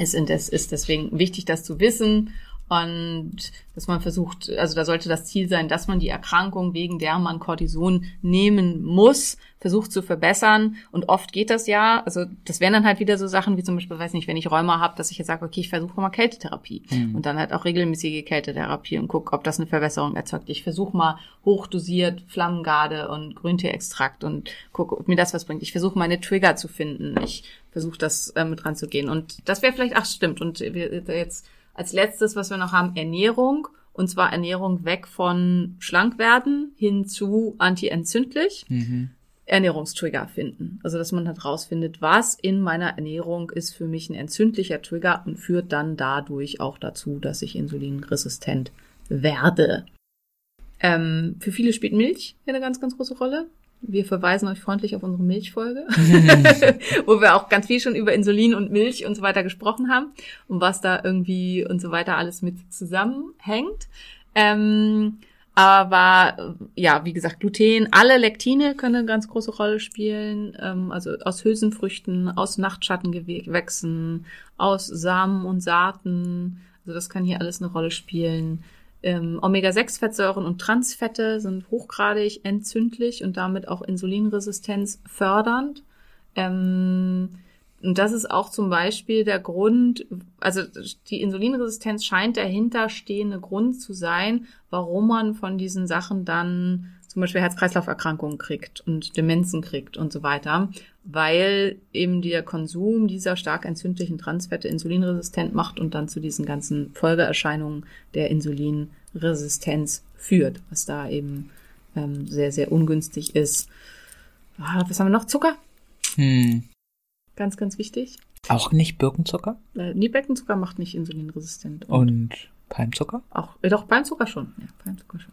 es ist deswegen wichtig, das zu wissen und dass man versucht, also da sollte das Ziel sein, dass man die Erkrankung, wegen der man Cortison nehmen muss, versucht zu verbessern. Und oft geht das ja, also das wären dann halt wieder so Sachen wie zum Beispiel, weiß nicht, wenn ich Rheuma habe, dass ich jetzt sage, okay, ich versuche mal Kältetherapie Mhm. und dann halt auch regelmäßige Kältetherapie und gucke, ob das eine Verbesserung erzeugt. Ich versuche mal hochdosiert Flammengarde und Grünteeextrakt und gucke, ob mir das was bringt. Ich versuche meine Trigger zu finden. Ich versuche das äh, mit ranzugehen. Und das wäre vielleicht, ach stimmt, und wir jetzt als letztes, was wir noch haben, Ernährung. Und zwar Ernährung weg von schlank werden hin zu antientzündlich. Mhm. Ernährungstrigger finden. Also, dass man halt rausfindet, was in meiner Ernährung ist für mich ein entzündlicher Trigger und führt dann dadurch auch dazu, dass ich insulinresistent werde. Ähm, für viele spielt Milch eine ganz, ganz große Rolle. Wir verweisen euch freundlich auf unsere Milchfolge, [LAUGHS] [LAUGHS] wo wir auch ganz viel schon über Insulin und Milch und so weiter gesprochen haben und was da irgendwie und so weiter alles mit zusammenhängt. Ähm, aber äh, ja, wie gesagt, Gluten, alle Lektine können eine ganz große Rolle spielen. Ähm, also aus Hülsenfrüchten, aus Nachtschattengewächsen, aus Samen und Saaten. Also das kann hier alles eine Rolle spielen. Ähm, Omega-6-Fettsäuren und Transfette sind hochgradig entzündlich und damit auch Insulinresistenz fördernd. Ähm, und das ist auch zum Beispiel der Grund, also die Insulinresistenz scheint der hinterstehende Grund zu sein, warum man von diesen Sachen dann zum Beispiel Herz-Kreislauf-Erkrankungen kriegt und Demenzen kriegt und so weiter, weil eben der Konsum dieser stark entzündlichen Transfette insulinresistent macht und dann zu diesen ganzen Folgeerscheinungen der Insulinresistenz führt, was da eben ähm, sehr, sehr ungünstig ist. Ah, was haben wir noch? Zucker? Hm. Ganz, ganz wichtig. Auch nicht Birkenzucker Äh, nee, Beckenzucker macht nicht insulinresistent. und Palmzucker? Auch, äh, doch, Palmzucker schon. Ja, Palmzucker schon.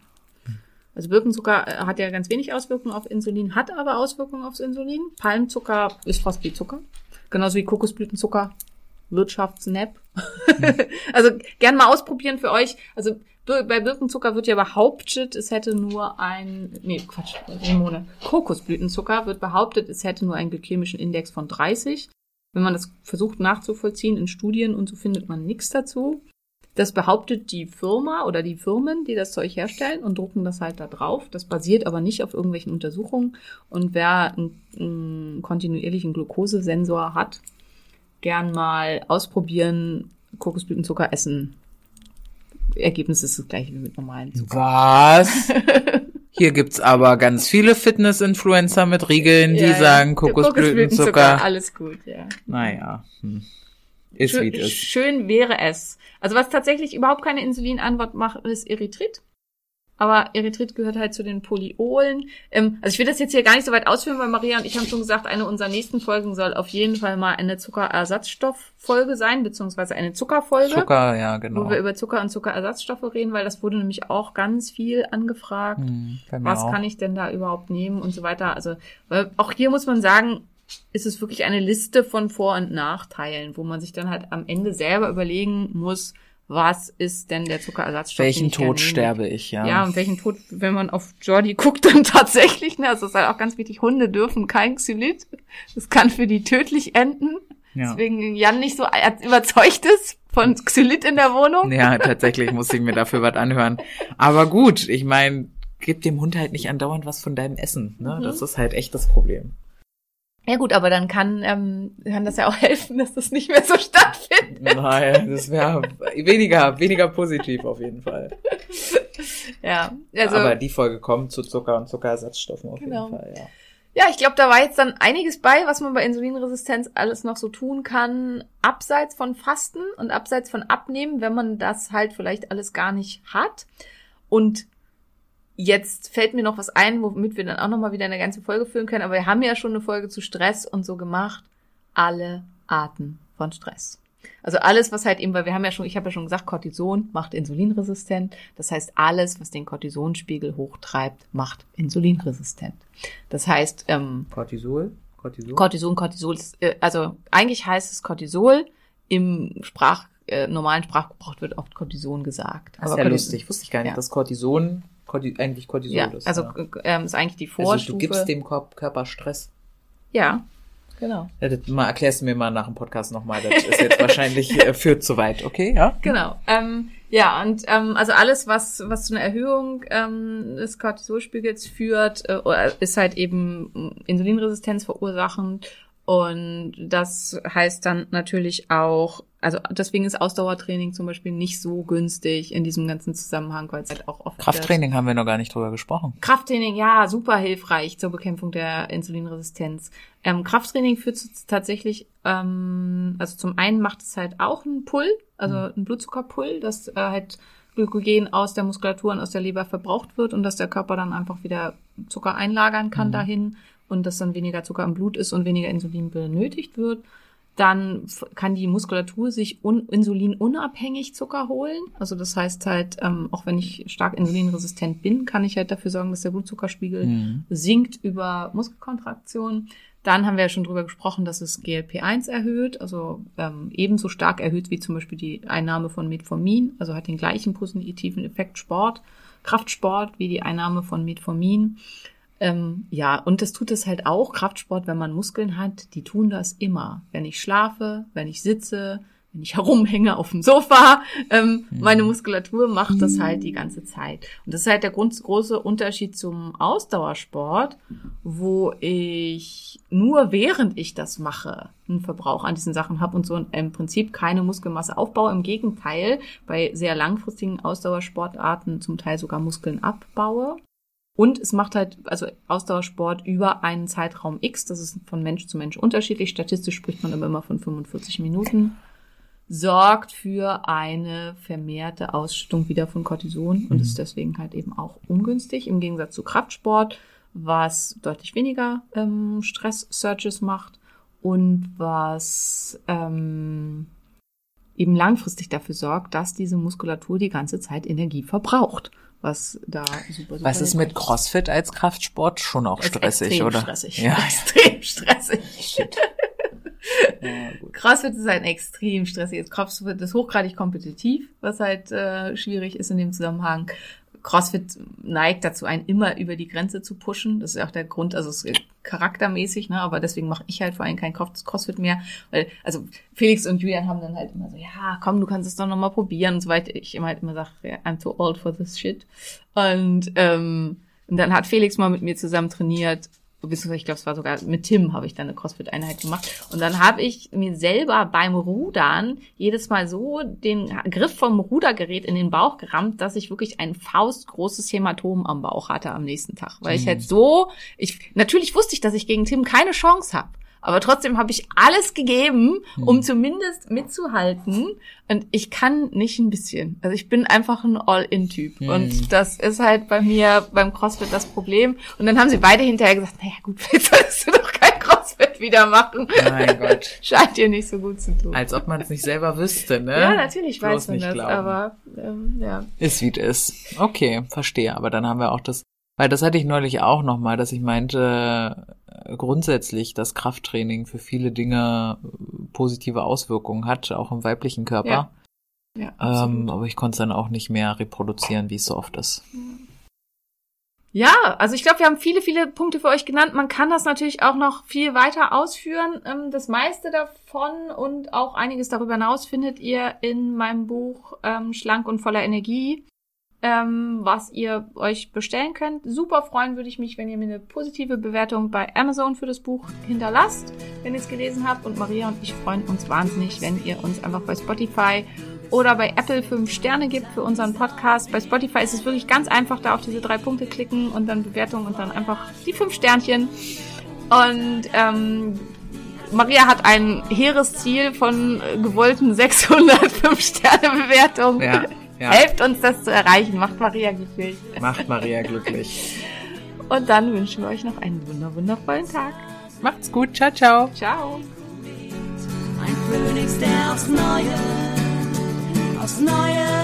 Also Birkenzucker äh, hat ja ganz wenig Auswirkungen auf Insulin, hat aber Auswirkungen aufs Insulin. Palmzucker ist fast wie Zucker. Genauso wie Kokosblütenzucker. Wirtschaftsnap. [LAUGHS] also gern mal ausprobieren für euch. Also bei Birkenzucker wird ja behauptet, es hätte nur ein, nee, Quatsch, Hormone. Kokosblütenzucker wird behauptet, es hätte nur einen glykämischen Index von 30. Wenn man das versucht nachzuvollziehen in Studien und so findet man nichts dazu. Das behauptet die Firma oder die Firmen, die das Zeug herstellen und drucken das halt da drauf. Das basiert aber nicht auf irgendwelchen Untersuchungen. Und wer einen, einen kontinuierlichen Glukosesensor hat, gern mal ausprobieren, Kokosblütenzucker essen. Ergebnis ist das gleiche wie mit normalen Zucker. Was? [LAUGHS] Hier gibt's aber ganz viele Fitness-Influencer mit Riegeln, die Ja, sagen Kokosblütenzucker. Alles gut, ja. Naja, hm. Ist wie Schön, es ist. schön wäre es. Also was tatsächlich überhaupt keine Insulinantwort macht, ist Erythrit. Aber Erythrit gehört halt zu den Polyolen. Ähm, also ich will das jetzt hier gar nicht so weit ausführen, weil Maria und ich haben schon gesagt, eine unserer nächsten Folgen soll auf jeden Fall mal eine Zuckerersatzstofffolge sein, beziehungsweise eine Zuckerfolge. Zucker, ja, Wo genau. wir über Zucker und Zuckerersatzstoffe reden, weil das wurde nämlich auch ganz viel angefragt. Hm, Was auch. kann ich denn da überhaupt nehmen und so weiter. Also, weil auch hier muss man sagen, ist es wirklich eine Liste von Vor- und Nachteilen, wo man sich dann halt am Ende selber überlegen muss, was ist denn der Zuckerersatzstoff? Welchen Tod sterbe ich, ja. Ja, und welchen Tod, wenn man auf Jordi guckt, dann [LAUGHS] tatsächlich, ne, also das ist halt auch ganz wichtig, Hunde dürfen kein Xylit. Das kann für die tödlich enden. ja. Deswegen Jan nicht so überzeugt ist von Xylit in der Wohnung. Ja, tatsächlich muss ich mir dafür was anhören. Aber gut, ich meine, gib dem Hund halt nicht andauernd was von deinem Essen. Ne? Mhm. Das ist halt echt das Problem. Ja gut, aber dann kann, ähm, kann das ja auch [LAUGHS] helfen, dass das nicht mehr so stattfindet. Nein, das wäre weniger, weniger positiv auf jeden Fall. Ja, also Aber die Folge kommt zu Zucker und Zuckerersatzstoffen auf Genau. jeden Fall, ja. ja, ich glaube, da war jetzt dann einiges bei, was man bei Insulinresistenz alles noch so tun kann, abseits von Fasten und abseits von Abnehmen, wenn man das halt vielleicht alles gar nicht hat. Und jetzt fällt mir noch was ein, womit wir dann auch noch mal wieder eine ganze Folge füllen können. Aber wir haben ja schon eine Folge zu Stress und so gemacht. Alle Arten von Stress. Also alles, was halt eben, weil wir haben ja schon, ich habe ja schon gesagt, Cortison macht insulinresistent. Das heißt, alles, was den Cortisonspiegel hochtreibt, macht insulinresistent. Das heißt, ähm, Cortisol? Cortisol? Cortison, Cortisol, ist, äh, also eigentlich heißt es Cortisol. Im Sprach, äh, normalen Sprachgebrauch wird oft Cortison gesagt. das ist Aber ja Cortison- lustig. Wusste ich gar nicht, Ja. dass Cortison Corti eigentlich Cortisol Ja, ist. also ja. äh, ähm, ist eigentlich die also Vorstufe. du gibst dem Körper Stress. ja, genau. Ja, das mal erklärst du mir mal nach dem Podcast nochmal. Das ist jetzt wahrscheinlich äh, führt zu weit, okay? Ja. Genau. Ähm, ja, und ähm, also alles, was, was zu einer Erhöhung ähm, des Cortisolspiegels führt, äh, ist halt eben Insulinresistenz verursachend. Und das heißt dann natürlich auch, also deswegen ist Ausdauertraining zum Beispiel nicht so günstig in diesem ganzen Zusammenhang, weil es halt auch oft Krafttraining haben wir noch gar nicht drüber gesprochen. Krafttraining, ja, super hilfreich zur Bekämpfung der Insulinresistenz. Ähm, Krafttraining führt tatsächlich, ähm, also zum einen macht es halt auch einen Pull, also einen Blutzuckerpull, dass äh, halt Glykogen aus der Muskulatur und aus der Leber verbraucht wird und dass der Körper dann einfach wieder Zucker einlagern kann dahin und dass dann weniger Zucker im Blut ist und weniger Insulin benötigt wird. Dann kann die Muskulatur sich un insulinunabhängig Zucker holen. Also das heißt halt, ähm, auch wenn ich stark insulinresistent bin, kann ich halt dafür sorgen, dass der Blutzuckerspiegel Mhm. sinkt über Muskelkontraktion. Dann haben wir ja schon drüber gesprochen, dass es GLP-1 erhöht, also ähm, ebenso stark erhöht wie zum Beispiel die Einnahme von Metformin, also hat den gleichen positiven Effekt Sport, Kraftsport wie die Einnahme von Metformin. Ähm, ja, und das tut es halt auch, Kraftsport, wenn man Muskeln hat, die tun das immer. Wenn ich schlafe, wenn ich sitze, wenn ich [LAUGHS] herumhänge auf dem Sofa, ähm, meine Muskulatur macht das halt die ganze Zeit. Und das ist halt der grund- große Unterschied zum Ausdauersport, wo ich nur während ich das mache, einen Verbrauch an diesen Sachen habe und so im Prinzip keine Muskelmasse aufbaue. Im Gegenteil, bei sehr langfristigen Ausdauersportarten zum Teil sogar Muskeln abbaue. Und es macht halt, also Ausdauersport über einen Zeitraum X, das ist von Mensch zu Mensch unterschiedlich. Statistisch spricht man aber immer von 45 Minuten, sorgt für eine vermehrte Ausschüttung wieder von Cortison und ist deswegen halt eben auch ungünstig im Gegensatz zu Kraftsport, was deutlich weniger ähm, Stress-Searches macht und was ähm, eben langfristig dafür sorgt, dass diese Muskulatur die ganze Zeit Energie verbraucht. Was da super, super Was ist mit CrossFit als Kraftsport schon auch stressig, extrem oder? Stressig. Ja. [LAUGHS] Extrem stressig. Shit. [LAUGHS] Ja. CrossFit ist ein extrem stressiges. CrossFit ist hochgradig kompetitiv, was halt äh, schwierig ist in dem Zusammenhang. CrossFit neigt dazu, einen immer über die Grenze zu pushen. Das ist auch der Grund, also es ist charaktermäßig, ne? aber deswegen mache ich halt vor allem kein Cross- CrossFit mehr. Weil, also Felix und Julian haben dann halt immer so, ja, komm, du kannst es doch nochmal probieren und so weiter. Ich immer halt immer sage, I'm too old for this shit. Und, ähm, und dann hat Felix mal mit mir zusammen trainiert beziehungsweise ich glaube, es war sogar mit Tim habe ich dann eine CrossFit-Einheit gemacht. Und dann habe ich mir selber beim Rudern jedes Mal so den Griff vom Rudergerät in den Bauch gerammt, dass ich wirklich ein faustgroßes Hämatom am Bauch hatte am nächsten Tag. Weil ich halt so, ich, natürlich wusste ich, dass ich gegen Tim keine Chance habe. Aber trotzdem habe ich alles gegeben, um zumindest mitzuhalten. Und ich kann nicht ein bisschen. Also ich bin einfach ein All-In-Typ. Hm. Und das ist halt bei mir beim CrossFit das Problem. Und dann haben sie beide hinterher gesagt, naja gut, [LAUGHS] jetzt solltest du doch kein CrossFit wieder machen. Mein [LAUGHS] Gott. Scheint dir nicht so gut zu tun. Als ob man es nicht selber wüsste, ne? ja, natürlich Bloß weiß man das, glauben. aber ähm, ja. Ist wie es ist. Okay, verstehe. Aber dann haben wir auch das, weil das hatte ich neulich auch nochmal, dass ich meinte, grundsätzlich, dass Krafttraining für viele Dinge äh, positive Auswirkungen hat, auch im weiblichen Körper. Ja. Ja, ähm, aber ich konnte es dann auch nicht mehr reproduzieren, wie es so oft ist. Ja, also ich glaube, wir haben viele, viele Punkte für euch genannt. Man kann das natürlich auch noch viel weiter ausführen. Ähm, Das meiste davon und auch einiges darüber hinaus findet ihr in meinem Buch ähm, Schlank und voller Energie, ähm, was ihr euch bestellen könnt. Super freuen würde ich mich, wenn ihr mir eine positive Bewertung bei Amazon für das Buch hinterlasst, wenn ihr es gelesen habt. Und Maria und ich freuen uns wahnsinnig, wenn ihr uns einfach bei Spotify oder bei Apple fünf Sterne gibt für unseren Podcast. Bei Spotify ist es wirklich ganz einfach, da auf diese drei Punkte klicken und dann Bewertung und dann einfach die fünf Sternchen. Und ähm, Maria hat ein hehres Ziel von äh, gewollten 605 [LAUGHS] Sterne Bewertung. Ja, ja. Helft uns das zu erreichen, macht Maria glücklich. Macht Maria glücklich. Und dann wünschen wir euch noch einen wunder wundervollen Tag. Macht's gut. Ciao, ciao. Ciao. Ein Phönix, der aufs Neue, aufs Neue